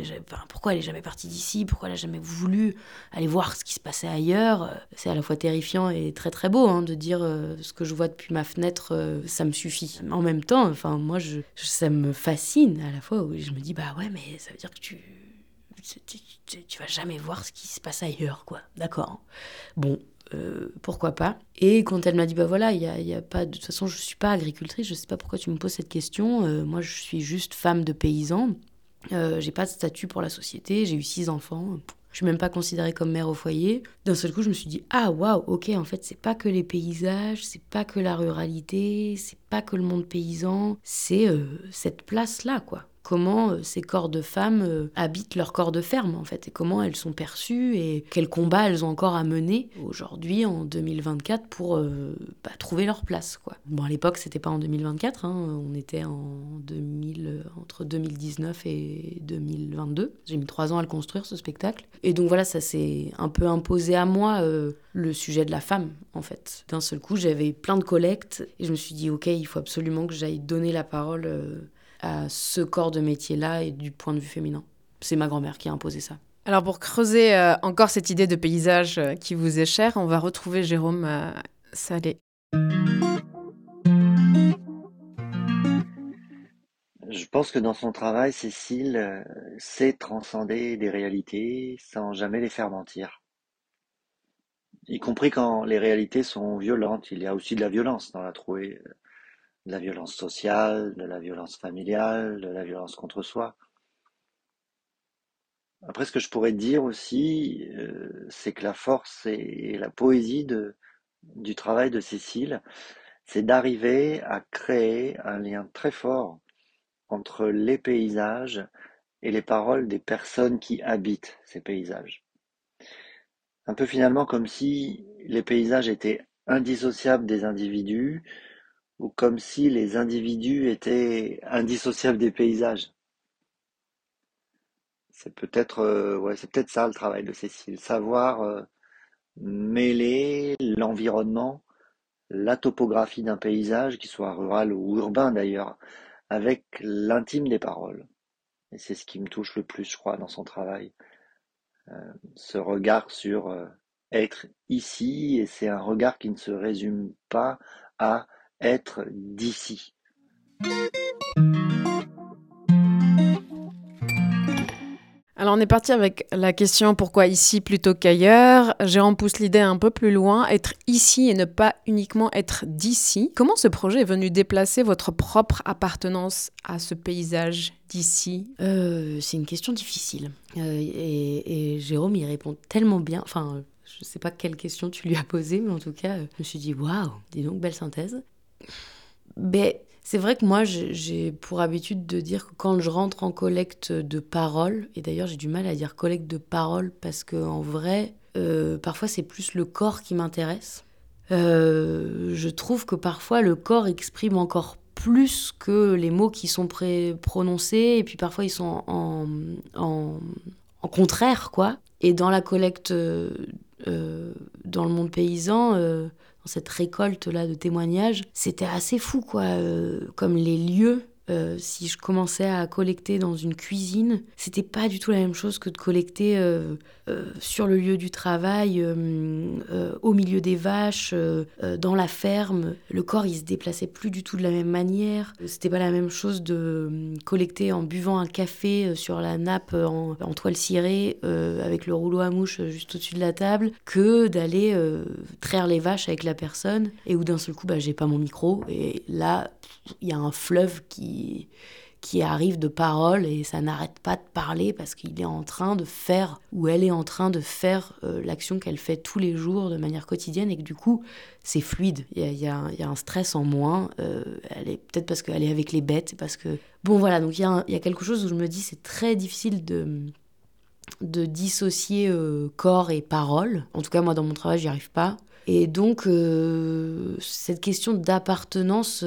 pourquoi elle est jamais partie d'ici? Pourquoi elle a jamais voulu aller voir ce qui se passait ailleurs? Euh, c'est à la fois terrifiant et très très beau hein, de dire euh, ce que je vois depuis ma fenêtre, euh, ça me suffit. En même temps, enfin moi, ça me fascine à la fois où je me dis bah ouais, mais ça veut dire que tu tu, vas jamais voir ce qui se passe ailleurs, quoi. D'accord. Bon, pourquoi pas. Et quand elle m'a dit, bah voilà, il y a, pas, de toute façon, je suis pas agricultrice, je sais pas pourquoi tu me poses cette question. moi, je suis juste femme de paysan. j'ai pas de statut pour la société, j'ai eu six enfants. Je suis même pas considérée comme mère au foyer. D'un seul coup, je me suis dit ah waouh, ok, en fait, c'est pas que les paysages, c'est pas que la ruralité, c'est pas que le monde paysan, c'est euh, cette place là, quoi comment euh, ces corps de femmes euh, habitent leur corps de ferme en fait et comment elles sont perçues et quels combats elles ont encore à mener aujourd'hui en 2024 pour euh, bah, trouver leur place quoi. Bon à l'époque c'était pas en 2024, hein, on était en 2000 entre 2019 et 2022. J'ai mis trois ans à le construire ce spectacle et donc voilà ça s'est un peu imposé à moi le sujet de la femme en fait. D'un seul coup j'avais plein de collectes et je me suis dit ok il faut absolument que j'aille donner la parole à ce corps de métier-là et du point de vue féminin. C'est ma grand-mère qui a imposé ça. Alors pour creuser euh, encore cette idée de paysage euh, qui vous est chère, on va retrouver Jérôme euh, Salé. Je pense que dans son travail, Cécile sait transcender des réalités sans jamais les faire mentir. Y compris quand les réalités sont violentes. Il y a aussi de la violence dans la trouée de la violence sociale, de la violence familiale, de la violence contre soi. Après, ce que je pourrais dire aussi, euh, c'est que la force et la poésie du travail de Cécile, c'est d'arriver à créer un lien très fort entre les paysages et les paroles des personnes qui habitent ces paysages. Un peu finalement comme si les paysages étaient indissociables des individus, ou comme si les individus étaient indissociables des paysages. C'est peut-être euh, ouais, c'est peut-être ça le travail de Cécile, savoir euh, mêler l'environnement, la topographie d'un paysage, qu'il soit rural ou urbain d'ailleurs, avec l'intime des paroles. Et c'est ce qui me touche le plus, je crois, dans son travail. Euh, ce regard sur être ici et c'est un regard qui ne se résume pas à être d'ici. Alors on est parti avec la question pourquoi ici plutôt qu'ailleurs? Jérôme pousse l'idée un peu plus loin, être ici et ne pas uniquement être d'ici. Comment ce projet est venu déplacer votre propre appartenance à ce paysage d'ici? Euh, C'est une question difficile. Euh, et, et, Jérôme y répond tellement bien. Enfin, je ne sais pas quelle question tu lui as posée, mais en tout cas, je me suis dit waouh, dis donc, belle synthèse. Mais c'est vrai que moi, j'ai pour habitude de dire que quand je rentre en collecte de paroles, et d'ailleurs j'ai du mal à dire collecte de paroles parce qu'en vrai, euh, parfois c'est plus le corps qui m'intéresse. Euh, je trouve que parfois le corps exprime encore plus que les mots qui sont prononcés, et puis parfois ils sont en, en, en contraire, quoi. Et dans la collecte, euh, dans le monde paysan, cette récolte-là de témoignages, c'était assez fou, quoi. Euh, comme les lieux euh, si je commençais à collecter dans une cuisine, c'était pas du tout la même chose que de collecter euh, euh, sur le lieu du travail, au milieu des vaches, dans la ferme. Le corps, il se déplaçait plus du tout de la même manière. C'était pas la même chose de collecter en buvant un café sur la nappe en, toile cirée avec le rouleau à mouche juste au-dessus de la table que d'aller traire les vaches avec la personne et où d'un seul coup, bah, j'ai pas mon micro et là, il y a un fleuve qui, qui arrive de paroles et ça n'arrête pas de parler parce qu'il est en train de faire ou elle est en train de faire euh, l'action qu'elle fait tous les jours de manière quotidienne et que du coup c'est fluide. Il y a, y a, un stress en moins. Euh, elle est peut-être parce qu'elle est avec les bêtes, parce que bon voilà donc il y, a y a quelque chose où je me dis c'est très difficile de de dissocier euh, corps et parole. En tout cas moi dans mon travail j'y arrive pas. Et donc cette question d'appartenance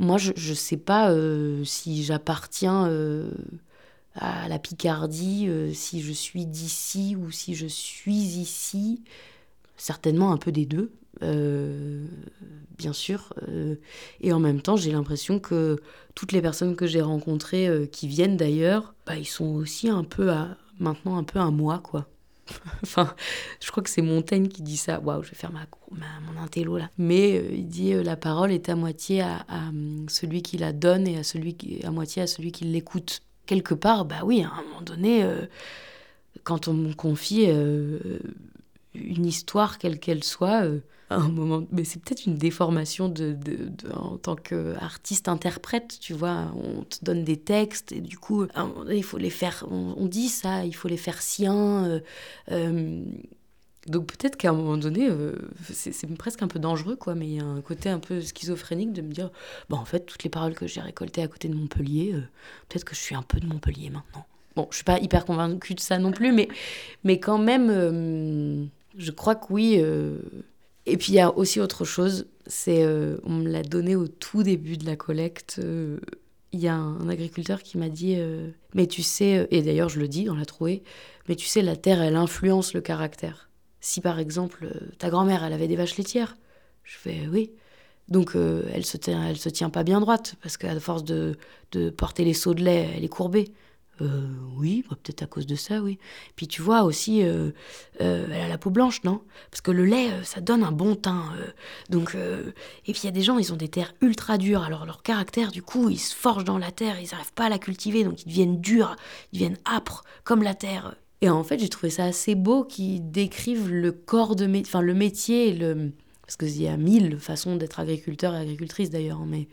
moi, je ne sais pas euh, si j'appartiens euh, à la Picardie, euh, si je suis d'ici ou si je suis ici. Certainement un peu des deux, bien sûr. et en même temps, j'ai l'impression que toutes les personnes que j'ai rencontrées, qui viennent d'ailleurs, bah, ils sont aussi un peu à, maintenant un peu à moi, quoi. *laughs* enfin, je crois que c'est Montaigne qui dit ça. Waouh, je vais faire mon intello là. Mais euh, il dit euh, la parole est à moitié à, hum, celui qui la donne et à, celui à moitié à celui qui l'écoute. Quelque part, bah oui, à un moment donné, euh, quand on me confie une histoire, quelle qu'elle soit, un moment. Mais c'est peut-être une déformation de, de, en tant qu'artiste-interprète, tu vois. On te donne des textes et du coup, il faut les faire. On, dit ça, il faut les faire siens. Euh, euh, donc peut-être qu'à un moment donné, euh, c'est presque un peu dangereux, quoi, mais il y a un côté un peu schizophrénique de me dire, bon, en fait, toutes les paroles que j'ai récoltées à côté de Montpellier, peut-être que je suis un peu de Montpellier maintenant. Bon, je suis pas hyper convaincue de ça non plus, mais, mais quand même, je crois que oui, et puis il y a aussi autre chose, c'est euh, on me l'a donné au tout début de la collecte. Euh, il y a un, agriculteur qui m'a dit euh, mais tu sais et d'ailleurs je le dis dans la trouée mais tu sais la terre elle influence le caractère. Si par exemple ta grand-mère elle avait des vaches laitières, je fais oui. Donc elle se tient se tient pas bien droite parce qu'à force de, de porter les seaux de lait, elle est courbée. Euh, oui, bah, peut-être à cause de ça, oui. Puis tu vois aussi, euh, euh, elle a la peau blanche, non? Parce que le lait, ça donne un bon teint. donc, et puis il y a des gens, ils ont des terres ultra dures. Alors leur caractère, du coup, ils se forgent dans la terre, ils n'arrivent pas à la cultiver, donc ils deviennent durs, ils deviennent âpres, comme la terre. Et en fait, j'ai trouvé ça assez beau qu'ils décrivent le corps de métier, enfin le métier, le... parce qu'il y a mille façons d'être agriculteur et agricultrice d'ailleurs, mais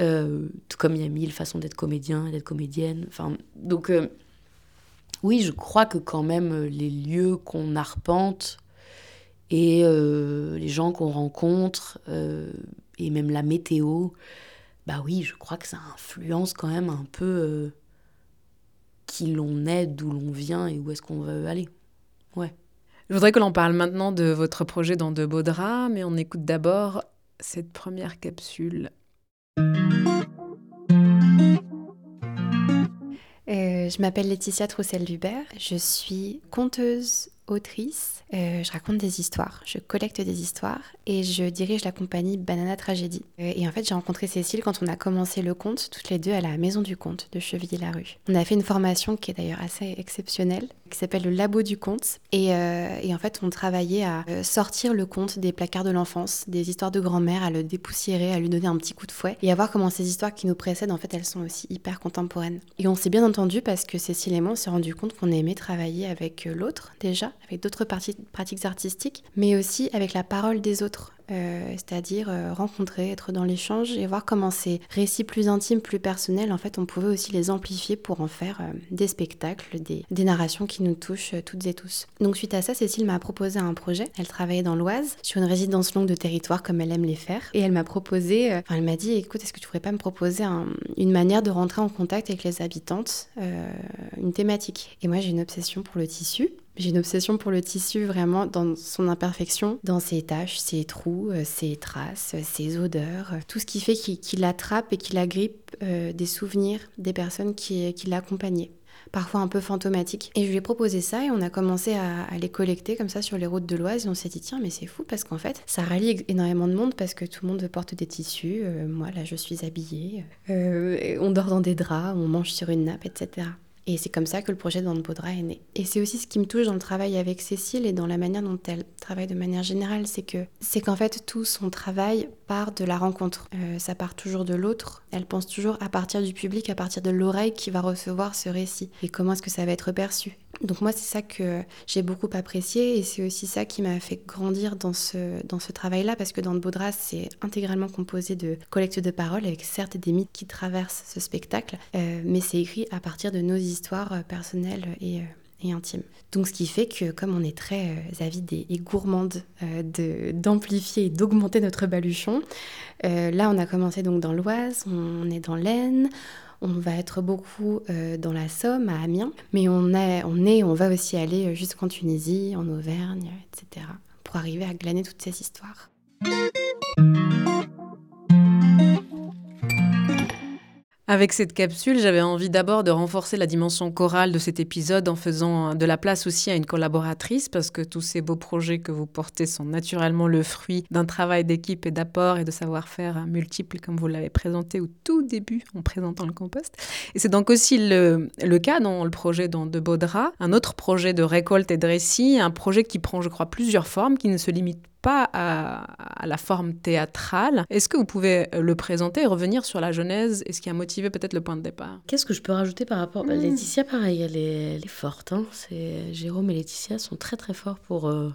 euh, tout comme il y a mille façons d'être comédien et d'être comédienne. Enfin, donc, euh, oui, je crois que quand même euh, les lieux qu'on arpente et les gens qu'on rencontre et même la météo, bah oui, je crois que ça influence quand même un peu qui l'on est, d'où l'on vient et où est-ce qu'on veut aller. Ouais. Je voudrais que l'on parle maintenant de votre projet dans De Beaux mais on écoute d'abord cette première capsule Euh, je m'appelle Laetitia Troussel-Dubert. Je suis conteuse autrice, euh, je raconte des histoires, je collecte des histoires et je dirige la compagnie Banana Tragédie. Euh, et en fait, j'ai rencontré Cécile quand on a commencé le conte, toutes les deux à la Maison du Conte de Chevilly-la-Rue. On a fait une formation qui est d'ailleurs assez exceptionnelle, qui s'appelle le Labo du Conte. Et, euh, et en fait, on travaillait à sortir le conte des placards de l'enfance, des histoires de grand-mère, à le dépoussiérer, à lui donner un petit coup de fouet et à voir comment ces histoires qui nous précèdent, en fait, elles sont aussi hyper contemporaines. Et on s'est bien entendu parce que Cécile et moi, on s'est rendu compte qu'on aimait travailler avec l'autre déjà, avec d'autres pratiques artistiques, mais aussi avec la parole des autres. Euh, c'est-à-dire euh, rencontrer, être dans l'échange et voir comment ces récits plus intimes, plus personnels, en fait, on pouvait aussi les amplifier pour en faire euh, des spectacles, des, narrations qui nous touchent toutes et tous. Donc suite à ça, Cécile m'a proposé un projet. Elle travaillait dans l'Oise sur une résidence longue de territoire comme elle aime les faire, et elle m'a proposé, enfin, elle m'a dit, écoute, est-ce que tu pourrais pas me proposer une manière de rentrer en contact avec les habitantes, une thématique? Et moi, j'ai une obsession pour le tissu. J'ai une obsession pour le tissu vraiment dans son imperfection, dans ses taches, ses trous, euh, ses traces, euh, ses odeurs, euh, tout ce qui fait qu'il attrape et qu'il agrippe des souvenirs des personnes qui, l'accompagnaient parfois un peu fantomatiques. Et je lui ai proposé ça et on a commencé à, les collecter comme ça sur les routes de l'Oise et on s'est dit tiens mais c'est fou parce qu'en fait ça rallie énormément de monde parce que tout le monde porte des tissus, moi là je suis habillée, on dort dans des draps, on mange sur une nappe, etc. Et c'est comme ça que le projet d'Anne-Baudra est né. Et c'est aussi ce qui me touche dans le travail avec Cécile et dans la manière dont elle travaille de manière générale, c'est que c'est qu'en fait tout son travail part de la rencontre. Euh, ça part toujours de l'autre. Elle pense toujours à partir du public, à partir de l'oreille qui va recevoir ce récit. Et comment est-ce que ça va être perçu? Donc moi, c'est ça que j'ai beaucoup apprécié et c'est aussi ça qui m'a fait grandir dans ce, dans ce travail-là parce que dans le Baudras, c'est intégralement composé de collectes de paroles avec certes des mythes qui traversent ce spectacle, euh, mais c'est écrit à partir de nos histoires euh, personnelles et, euh, et intimes. Donc ce qui fait que comme on est très avide et, gourmande d'amplifier et d'augmenter notre baluchon, là on a commencé donc dans l'Oise, on est dans l'Aisne, on va être beaucoup euh, dans la Somme, à Amiens, mais on, on, est, on va aussi aller jusqu'en Tunisie, en Auvergne, etc., pour arriver à glaner toutes ces histoires. Avec cette capsule, j'avais envie d'abord de renforcer la dimension chorale de cet épisode en faisant de la place aussi à une collaboratrice, parce que tous ces beaux projets que vous portez sont naturellement le fruit d'un travail d'équipe et d'apport et de savoir-faire multiples, comme vous l'avez présenté au tout début en présentant le compost. Et c'est donc aussi le, cas dans le projet de Baudra, un autre projet de récolte et de récit, un projet qui prend, je crois, plusieurs formes, qui ne se limite pas à, la forme théâtrale. Est-ce que vous pouvez le présenter et revenir sur la genèse et ce qui a motivé peut-être le point de départ? Qu'est-ce que je peux rajouter par rapport... hmm. Laetitia, pareil, elle est, forte. Hein. Jérôme et Laetitia sont très très forts pour... Euh,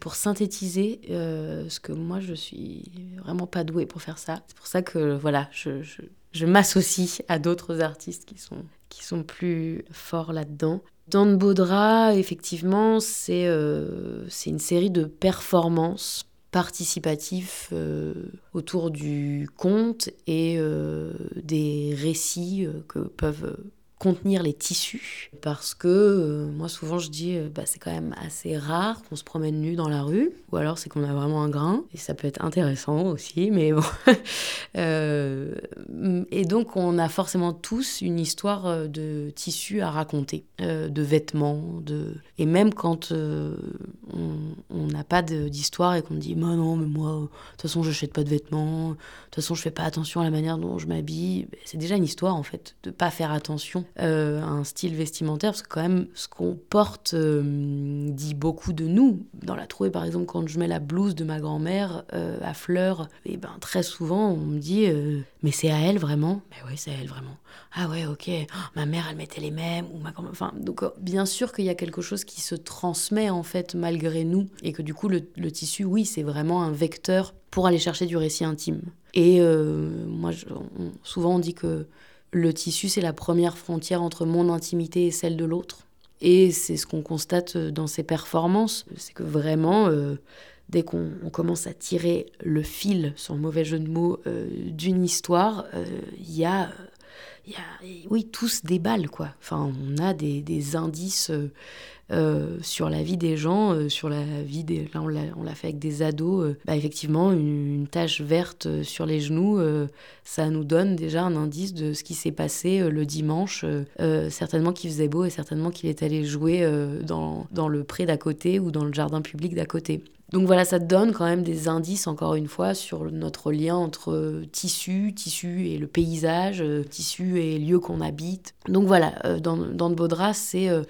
pour synthétiser euh, ce que moi je suis vraiment pas douée pour faire ça. C'est pour ça que voilà, je, je, je m'associe à d'autres artistes qui sont, qui sont plus forts là-dedans. Dans Baudra, effectivement, euh, c'est une série de performances participatives euh, autour du conte et euh, des récits que peuvent contenir les tissus parce que euh, moi souvent je dis euh, bah, c'est quand même assez rare qu'on se promène nu dans la rue ou alors c'est qu'on a vraiment un grain et ça peut être intéressant aussi mais bon. *laughs* Euh, et donc on a forcément tous une histoire de tissu à raconter de vêtements de et même quand on n'a pas d'histoire et qu'on dit bah non mais moi de toute façon je n'achète pas de vêtements de toute façon je fais pas attention à la manière dont je m'habille ben, c'est déjà une histoire en fait de pas faire attention euh, un style vestimentaire, parce que quand même, ce qu'on porte euh, dit beaucoup de nous. Dans la trouée, par exemple, quand je mets la blouse de ma grand-mère euh, à fleurs, et ben très souvent, on me dit Mais c'est à elle vraiment? Mais oui, c'est à elle vraiment. Ah ouais, ok. Oh, ma mère, elle mettait les mêmes. Ou ma enfin, donc, bien sûr qu'il y a quelque chose qui se transmet, en fait, malgré nous. Et que du coup, le, tissu, oui, c'est vraiment un vecteur pour aller chercher du récit intime. Et moi, souvent, on dit que le tissu, c'est la première frontière entre mon intimité et celle de l'autre. Et c'est ce qu'on constate dans ces performances. C'est que vraiment, euh, dès qu'on commence à tirer le fil, sans mauvais jeu de mots, euh, d'une histoire, euh, il y a y a, oui, tous des balles, quoi. Enfin, on a des, indices euh, sur la vie des gens, euh, sur la vie des... Là, on l'a fait avec des ados. Euh, bah, effectivement, une, une, tache verte sur les genoux, ça nous donne déjà un indice de ce qui s'est passé le dimanche. certainement qu'il faisait beau et certainement qu'il est allé jouer dans, dans le pré d'à côté ou dans le jardin public d'à côté. Donc voilà, ça donne quand même des indices, encore une fois, sur notre lien entre tissu, tissu et le paysage, euh, tissu et lieu qu'on habite. Donc voilà, euh, dans, dans de Baudras, c'est euh,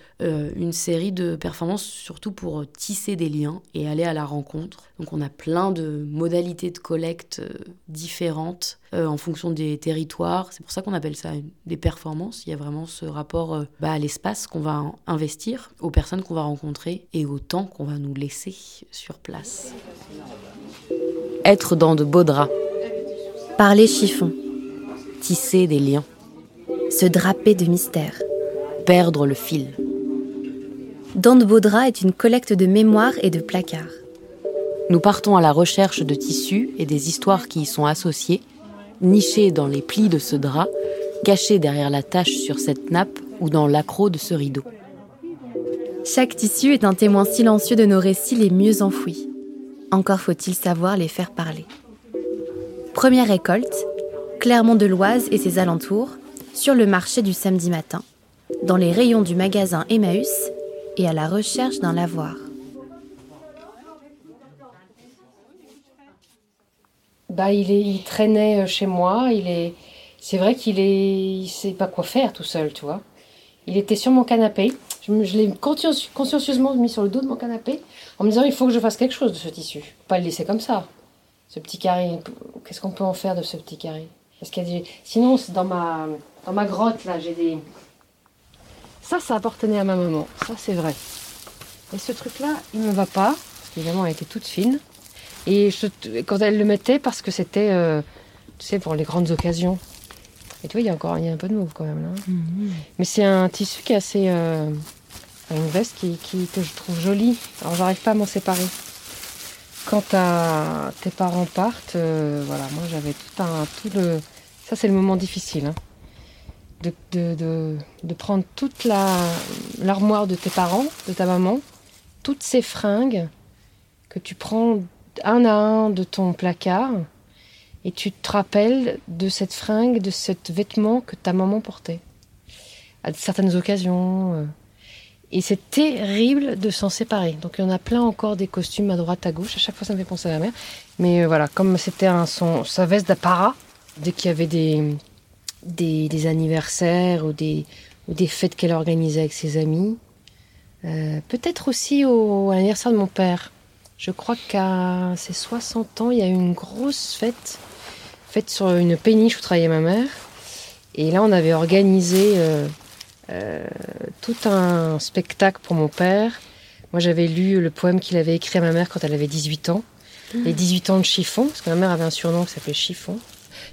une série de performances surtout pour tisser des liens et aller à la rencontre. Donc on a plein de modalités de collecte différentes en fonction des territoires. C'est pour ça qu'on appelle ça des performances. Il y a vraiment ce rapport bah, à l'espace qu'on va investir, aux personnes qu'on va rencontrer et au temps qu'on va nous laisser sur place. Être dans de beaux draps. Parler chiffon. Tisser des liens. Se draper de mystère. Perdre le fil. Dans de beaux draps est une collecte de mémoires et de placards. Nous partons à la recherche de tissus et des histoires qui y sont associées, nichés dans les plis de ce drap, cachés derrière la tache sur cette nappe ou dans l'accroc de ce rideau. Chaque tissu est un témoin silencieux de nos récits les mieux enfouis. Encore faut-il savoir les faire parler. Première récolte, Clermont de l'Oise et ses alentours, sur le marché du samedi matin, dans les rayons du magasin Emmaüs et à la recherche d'un lavoir. Bah, il, est, il traînait euh, chez moi. Il est, c'est vrai qu'il est, il sait pas quoi faire tout seul, tu vois. Il était sur mon canapé. Je, l'ai consciencieusement mis sur le dos de mon canapé en me disant il faut que je fasse quelque chose de ce tissu. Pas le laisser comme ça. Ce petit carré, qu'est-ce qu'on peut en faire de ce petit carré? Parce qu'il a Sinon, dans ma, dans ma grotte, là, j'ai des... Ça, ça appartenait à ma maman. Ça, c'est vrai. Et ce truc-là, il me va pas. Évidemment, elle était toute fine. Et quand elle le mettait, parce que c'était, euh, tu sais, pour les grandes occasions. Et tu vois, il y a encore y a un peu de mauve quand même. Là. Mhm. Mais c'est un tissu qui est assez. Euh, une veste qui, que je trouve jolie. Alors, j'arrive pas à m'en séparer. Quand tes parents partent, euh, voilà, moi j'avais tout un. Tout le, ça, c'est le moment difficile. Hein. De, de, de, prendre toute l'armoire de tes parents, de ta maman, toutes ces fringues que tu prends un à un de ton placard et tu te rappelles de cette fringue, de ce vêtement que ta maman portait à certaines occasions. Euh. Et c'est terrible de s'en séparer. Donc il y en a plein encore des costumes à droite, à gauche. À chaque fois, ça me fait penser à la mère. Mais euh, voilà, comme c'était son, sa veste d'apparat, dès qu'il y avait des, des, anniversaires ou des, ou des fêtes qu'elle organisait avec ses amis, euh, peut-être aussi au, à l'anniversaire de mon père. Je crois qu'à ses 60 ans, il y a eu une grosse fête, faite sur une péniche où travaillait ma mère. Et là, on avait organisé euh, euh, tout un spectacle pour mon père. Moi, j'avais lu le poème qu'il avait écrit à ma mère quand elle avait 18 ans. Les 18 ans de chiffon, parce que ma mère avait un surnom qui s'appelait Chiffon.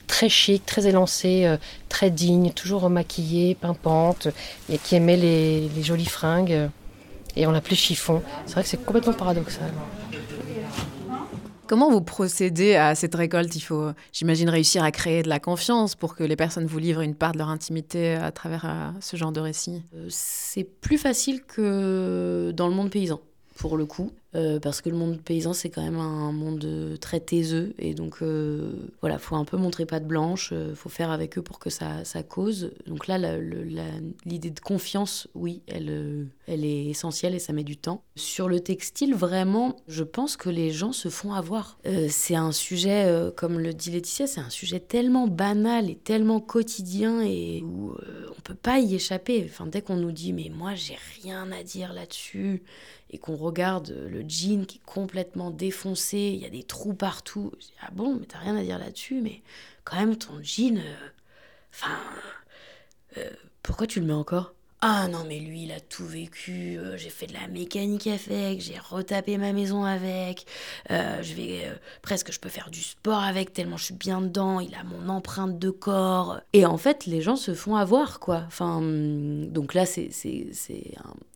Très chic, très élancé, euh, très digne, toujours maquillée, pimpante, et qui aimait les, les jolies fringues. Et on l'appelait Chiffon. C'est vrai que c'est complètement paradoxal. Comment vous procédez à cette récolte? Il faut, j'imagine, réussir à créer de la confiance pour que les personnes vous livrent une part de leur intimité à travers euh, ce genre de récit? Euh, c'est plus facile que dans le monde paysan, pour le coup. Euh, parce que le monde paysan, c'est quand même un monde euh, très taiseux. Et donc, euh, voilà, faut un peu montrer patte blanche, faut faire avec eux pour que ça, ça cause. Donc là, l'idée de confiance, oui, elle, elle est essentielle et ça met du temps. Sur le textile, vraiment, je pense que les gens se font avoir. c'est un sujet, comme le dit Laetitia, c'est un sujet tellement banal et tellement quotidien et où on peut pas y échapper. Enfin, dès qu'on nous dit, mais moi, j'ai rien à dire là-dessus, et qu'on regarde le jean qui est complètement défoncé, il y a des trous partout. Je dis, ah bon, mais t'as rien à dire là-dessus, mais quand même, ton jean. Euh, enfin. Euh, pourquoi tu le mets encore? Ah non, mais lui, il a tout vécu. Euh, j'ai fait de la mécanique avec, j'ai retapé ma maison avec. Euh, je vais euh, presque, je peux faire du sport avec tellement je suis bien dedans. Il a mon empreinte de corps. Et en fait, les gens se font avoir, quoi. Enfin, hum, donc là, c'est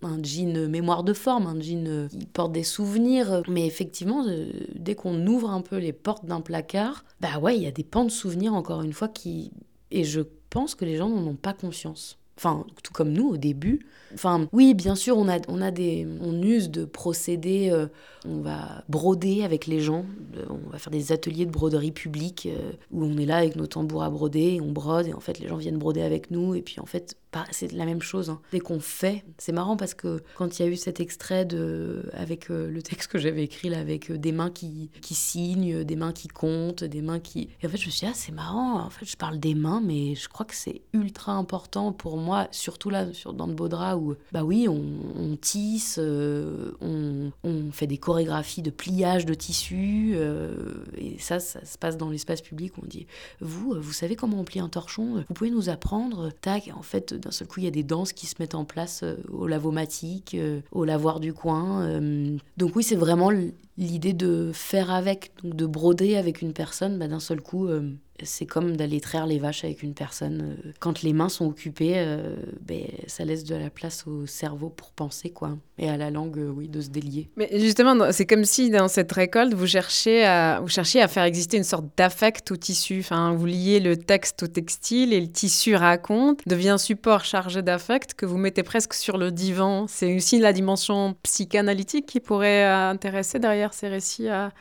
un, un, jean mémoire de forme, un jean qui porte des souvenirs. Mais effectivement, dès qu'on ouvre un peu les portes d'un placard, bah ouais, il y a des pans de souvenirs, encore une fois, qui. Et je pense que les gens n'en ont pas conscience. Enfin, tout comme nous au début. Enfin, oui, bien sûr, on a, on a des, on use de procédés. euh, on va broder avec les gens. euh, on va faire des ateliers de broderie publique euh, où on est là avec nos tambours à broder, et on brode et en fait les gens viennent broder avec nous et puis en fait c'est la même chose. hein. Dès qu'on fait, c'est marrant parce que quand il y a eu cet extrait de avec euh, le texte que j'avais écrit là avec euh, des mains qui qui signent, des mains qui comptent, des mains qui et en fait je me suis dit ah c'est marrant. En fait je parle des mains mais je crois que c'est ultra important pour moi surtout là sur dans le beau drap où bah oui on, tisse, euh, on, on fait des chorégraphies de pliage de tissu euh, et ça ça se passe dans l'espace public on dit vous euh, vous savez comment on plie un torchon? Vous pouvez nous apprendre tac en fait d'un seul coup il y a des danses qui se mettent en place euh, au lavomatique euh, au lavoir du coin euh. donc oui c'est vraiment l'idée de faire avec donc de broder avec une personne bah, d'un seul coup euh, c'est comme d'aller traire les vaches avec une personne. euh. Quand les mains sont occupées, euh, ben, ça laisse de la place au cerveau pour penser, quoi. Et à la langue, euh, oui, de se délier. Mais justement, c'est comme si dans cette récolte, vous cherchiez à, vous cherchiez à faire exister une sorte d'affect au tissu. Enfin, vous liez le texte au textile et le tissu raconte, devient support chargé d'affect que vous mettez presque sur le divan. C'est aussi la dimension psychanalytique qui pourrait intéresser derrière ces récits à,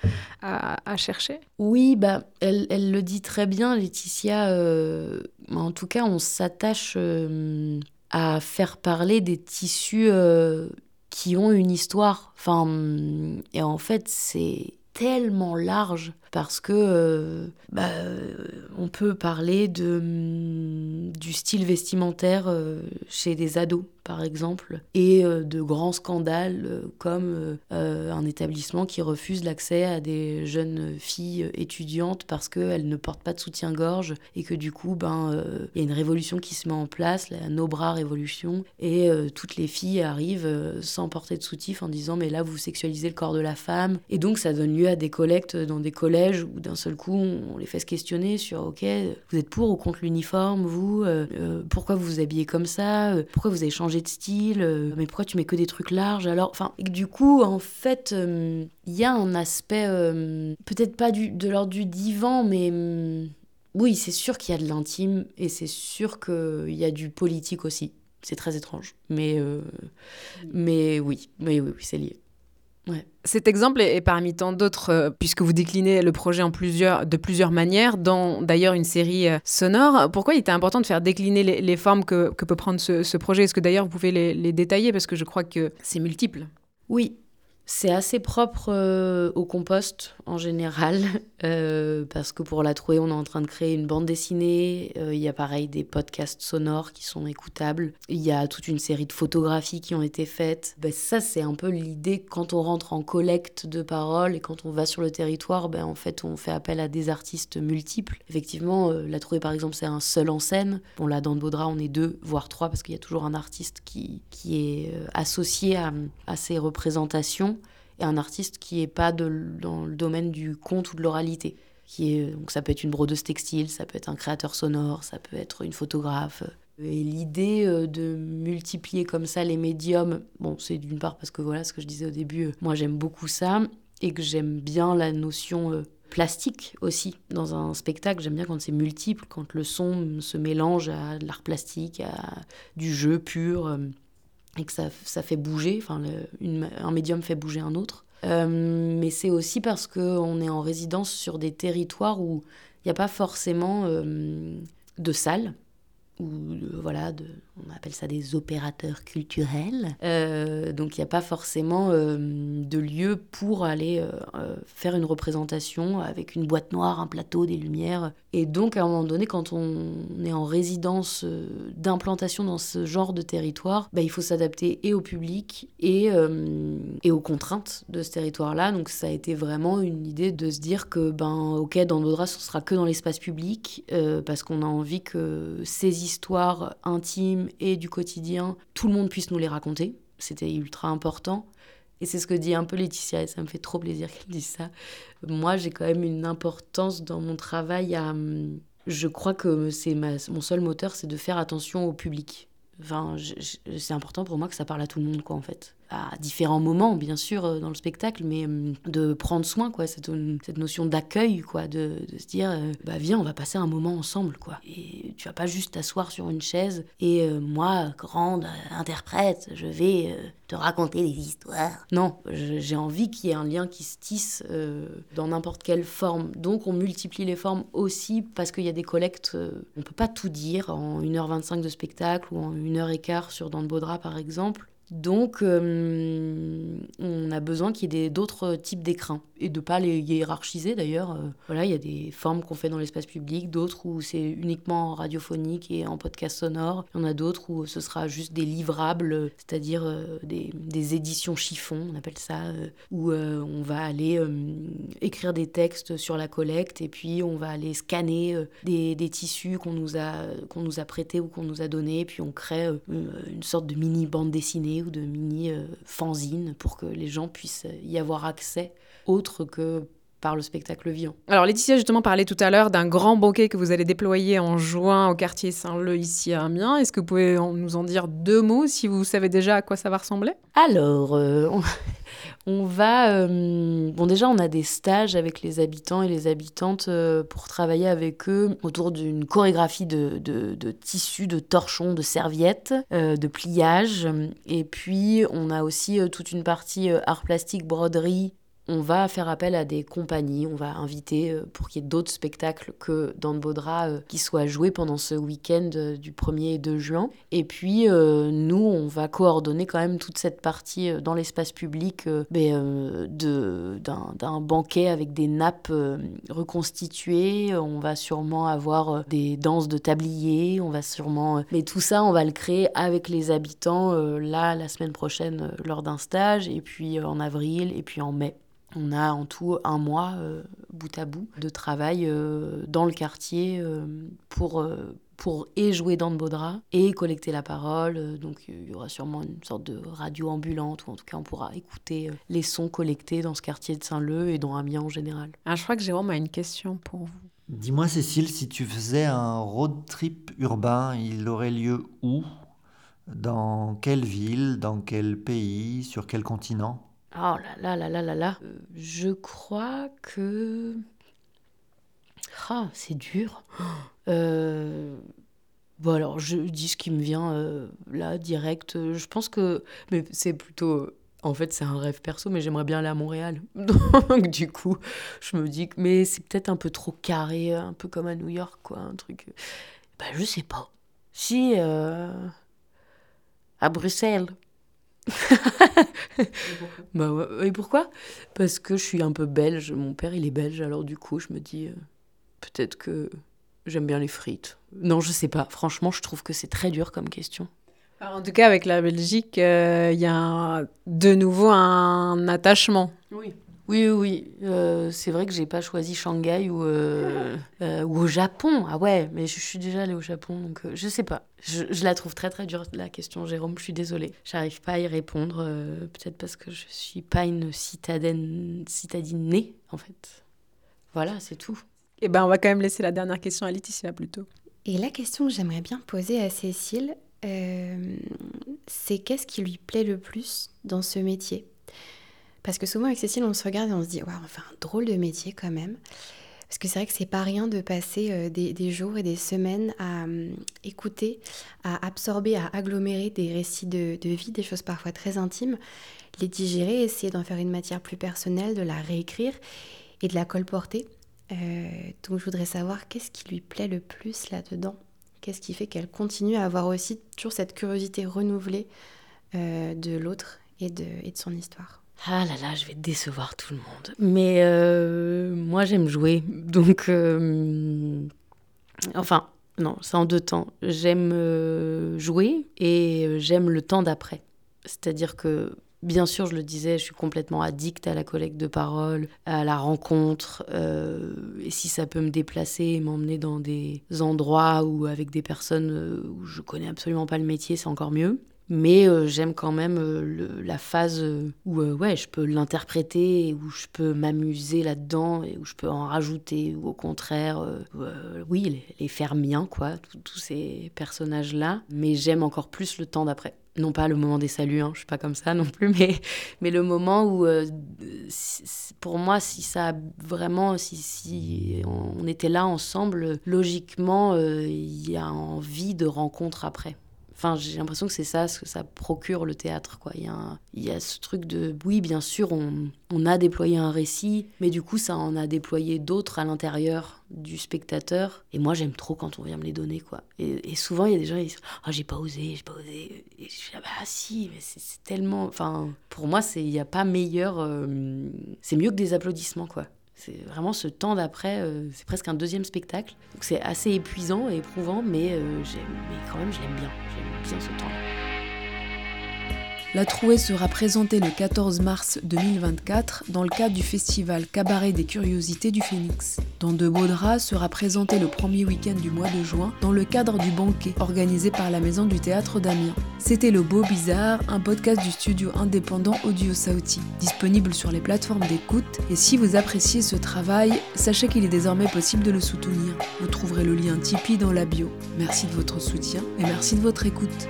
chercher? Oui, bah, elle, le dit très bien, Laetitia. euh, en tout cas, on s'attache euh, à faire parler des tissus euh, qui ont une histoire. Enfin, et en fait, c'est tellement large parce que euh, bah, euh, on peut parler de, hum, du style vestimentaire euh, chez des ados, par exemple, et euh, de grands scandales comme un établissement qui refuse l'accès à des jeunes filles étudiantes parce qu'elles ne portent pas de soutien-gorge et que du coup, ben, il y a une révolution qui se met en place, la No Bra révolution, et toutes les filles arrivent sans porter de soutif en disant mais là vous sexualisez le corps de la femme, et donc ça donne lieu à des collectes dans des collèges où d'un seul coup on les fait se questionner sur ok vous êtes pour ou contre l'uniforme vous Euh, euh, pourquoi vous vous habillez comme ça Euh, pourquoi vous avez changé de style mais pourquoi tu mets que des trucs larges alors enfin et que du coup en fait euh, il y a un aspect euh, peut-être pas du, de l'ordre du divan mais hum, oui c'est sûr qu'il y a de l'intime et c'est sûr qu'il y a du politique aussi. C'est très étrange mais mais oui mais oui, oui c'est lié ouais Cet exemple est, est parmi tant d'autres, euh, puisque vous déclinez le projet en plusieurs, de plusieurs manières, dans d'ailleurs une série euh, sonore. Pourquoi il était important de faire décliner les, les formes que, que peut prendre ce, ce projet? Est-ce que d'ailleurs vous pouvez les, les détailler? Parce que je crois que c'est multiple. Oui, c'est assez propre euh, au compost en général, *laughs* euh, parce que pour la trouée, on est en train de créer une bande dessinée. Euh, Il y a pareil des podcasts sonores qui sont écoutables. Il y a toute une série de photographies qui ont été faites. Ben, ça, c'est un peu l'idée quand on rentre en collecte de paroles et quand on va sur le territoire, ben, en fait, on fait appel à des artistes multiples. Effectivement, la trouée, par exemple, c'est un seul en scène. Bon, là, dans Baudra, on est deux, voire trois, parce qu'il y a toujours un artiste qui, qui est associé à, à ces représentations et un artiste qui n'est pas dans le domaine du conte ou de l'oralité. Qui est, donc ça peut être une brodeuse textile, ça peut être un créateur sonore, ça peut être une photographe. Et l'idée euh, de multiplier comme ça les médiums, bon, c'est d'une part parce que voilà ce que je disais au début, euh, moi j'aime beaucoup ça et que j'aime bien la notion euh, plastique aussi dans un spectacle. J'aime bien quand c'est multiple, quand le son se mélange à de l'art plastique, à du jeu pur. Et que ça, ça fait bouger, enfin, un médium fait bouger un autre. Euh, mais c'est aussi parce qu'on est en résidence sur des territoires où il n'y a pas forcément euh, de salles, ou voilà, on appelle ça des opérateurs culturels. Euh, donc il n'y a pas forcément euh, de lieu pour aller euh, faire une représentation avec une boîte noire, un plateau, des lumières. Et donc à un moment donné, quand on est en résidence d'implantation dans ce genre de territoire, bah, il faut s'adapter et au public et, et aux contraintes de ce territoire-là. Donc ça a été vraiment une idée de se dire que, ben, ok, dans Baudra, ce sera que dans l'espace public, parce qu'on a envie que ces histoires intimes et du quotidien, tout le monde puisse nous les raconter. C'était ultra important. Et c'est ce que dit un peu Laetitia, et ça me fait trop plaisir qu'elle dise ça. Moi, j'ai quand même une importance dans mon travail à... hum, Je crois que c'est ma- mon seul moteur, c'est de faire attention au public. Enfin, c'est important pour moi que ça parle à tout le monde, quoi, en fait. À différents moments, bien sûr, euh, dans le spectacle, mais de prendre soin, quoi, cette, cette notion d'accueil, quoi, de, se dire, bah viens, on va passer un moment ensemble, quoi. Et tu vas pas juste t'asseoir sur une chaise et moi, grande interprète, je vais te raconter des histoires. Non, j'ai envie qu'il y ait un lien qui se tisse dans n'importe quelle forme. Donc on multiplie les formes aussi parce qu'il y a des collectes, on peut pas tout dire en 1h25 de spectacle ou en 1h15 sur Dans le Baudra par exemple. Donc, euh, on a besoin qu'il y ait d'autres types d'écrins et de pas les hiérarchiser d'ailleurs. Euh, voilà, il y a des formes qu'on fait dans l'espace public, d'autres où c'est uniquement radiophonique et en podcast sonore. Il y en a d'autres où ce sera juste des livrables, c'est-à-dire euh, des, des, éditions chiffon, on appelle ça, où on va aller écrire des textes sur la collecte et puis on va aller scanner des, des tissus qu'on nous a qu'on nous a prêtés ou qu'on nous a donnés, puis on crée une sorte de mini bande dessinée de mini euh, fanzines pour que les gens puissent y avoir accès autre que par le spectacle vivant. Alors Laetitia justement parlait tout à l'heure d'un grand banquet que vous allez déployer en juin au quartier Saint-Leu ici à Amiens. Est-ce que vous pouvez nous en dire deux mots si vous savez déjà à quoi ça va ressembler? Alors, euh, *laughs* on, va... Euh, bon déjà on a des stages avec les habitants et les habitantes pour travailler avec eux autour d'une chorégraphie de, de, de, tissus, de torchons, de serviettes, de pliage. Et puis on a aussi toute une partie art plastique, broderie on va faire appel à des compagnies, on va inviter euh, pour qu'il y ait d'autres spectacles que dans le Baudra euh, qui soient joués pendant ce week-end euh, du 1er et 2 juin. Et puis nous, on va coordonner quand même toute cette partie dans l'espace public ben, d'un banquet avec des nappes reconstituées. On va sûrement avoir des danses de tablier, on va sûrement... Mais tout ça, on va le créer avec les habitants là, la semaine prochaine, lors d'un stage, et puis en avril, et puis en mai. On a en tout un mois, euh, bout à bout, de travail euh, dans le quartier euh, pour, pour et jouer dans le Baudra et collecter la parole. Donc il y aura sûrement une sorte de radio ambulante, ou en tout cas on pourra écouter les sons collectés dans ce quartier de Saint-Leu et dans Amiens en général. Ah, je crois que Jérôme a une question pour vous. Dis-moi Cécile, si tu faisais un road trip urbain, il aurait lieu où? Dans quelle ville? Dans quel pays? Sur quel continent? Oh là là là là là là. Euh, je crois que. Ah, c'est dur. *gasps* Euh... Bon, alors, je dis ce qui me vient euh, là, direct. Je pense que. Mais c'est plutôt. En fait, c'est un rêve perso, mais j'aimerais bien aller à Montréal. *laughs* Donc, du coup, je me dis que. Mais c'est peut-être un peu trop carré, un peu comme à New York, quoi. Un truc. Bah, je sais pas. Si. À Bruxelles. Bah ouais. Et pourquoi? Parce que je suis un peu belge. Mon père, il est belge, alors du coup, je me dis euh, peut-être que j'aime bien les frites. Non, je sais pas. Franchement, je trouve que c'est très dur comme question. en tout cas, avec la Belgique, euh, il y a de nouveau un attachement. Oui. Oui, oui, euh, c'est vrai que j'ai pas choisi Shanghai ou, euh, euh, ou au Japon. Ah ouais, mais je, suis déjà allée au Japon, donc je sais pas. Je, je, la trouve très très dure la question, Jérôme. Je suis désolée. J'arrive pas à y répondre, peut-être parce que je suis pas une citadine, citadine née, en fait. Voilà, c'est tout. Eh ben, on va quand même laisser la dernière question à Laetitia plutôt. Et la question que j'aimerais bien poser à Cécile, c'est qu'est-ce qui lui plaît le plus dans ce métier? Parce que souvent avec Cécile, on se regarde et on se dit, waouh, on un drôle de métier quand même. Parce que c'est vrai que c'est pas rien de passer euh, des, jours et des semaines à euh, écouter, à absorber, à agglomérer des récits de, vie, des choses parfois très intimes, les digérer, essayer d'en faire une matière plus personnelle, de la réécrire et de la colporter. Euh, donc je voudrais savoir qu'est-ce qui lui plaît le plus là-dedans? Qu'est-ce qui fait qu'elle continue à avoir aussi toujours cette curiosité renouvelée de l'autre et de son histoire? Ah là là, je vais décevoir tout le monde. Mais euh, moi, j'aime jouer. Donc, euh, enfin, non, c'est en deux temps. J'aime euh, jouer et j'aime le temps d'après. C'est-à-dire que, bien sûr, je le disais, je suis complètement addict à la collecte de paroles, à la rencontre. et si ça peut me déplacer et m'emmener dans des endroits ou avec des personnes où je connais absolument pas le métier, c'est encore mieux. Mais euh, j'aime quand même euh, la phase euh, où ouais, je peux l'interpréter, où je peux m'amuser là-dedans et où je peux en rajouter, ou au contraire, oui, les, faire miens, quoi, tous ces personnages-là. Mais j'aime encore plus le temps d'après. non pas le moment des saluts, hein, je suis pas comme ça non plus, *laughs* mais, mais le moment où, pour moi, si ça vraiment, si, si on était là ensemble, logiquement, il y a envie de rencontre après. Enfin, j'ai l'impression que c'est ça ce que ça procure le théâtre. Quoi. Il, y a ce truc de, oui, bien sûr, on, on, a déployé un récit, mais du coup, ça en a déployé d'autres à l'intérieur du spectateur. Et moi, j'aime trop quand on vient me les donner. quoi. Et, souvent, il y a des gens qui disent, ah, j'ai pas osé, j'ai pas osé. Et je suis là, bah si, mais c'est tellement... Enfin, pour moi, il n'y a pas meilleur... Euh, c'est mieux que des applaudissements, quoi. C'est vraiment ce temps d'après, euh, c'est presque un deuxième spectacle. C'est assez épuisant et éprouvant, mais, euh, mais quand même je l'aime bien. J'aime bien ce temps-là. La Trouée sera présentée le 14 mars 2024 dans le cadre du festival Cabaret des Curiosités du Phénix. Dans de beaux sera présenté le premier week-end du mois de juin dans le cadre du banquet organisé par la Maison du Théâtre d'Amiens. C'était Le Beau Bizarre, un podcast du studio indépendant Audio Sauti, disponible sur les plateformes d'écoute. Et si vous appréciez ce travail, sachez qu'il est désormais possible de le soutenir. Vous trouverez le lien Tipeee dans la bio. Merci de votre soutien et merci de votre écoute.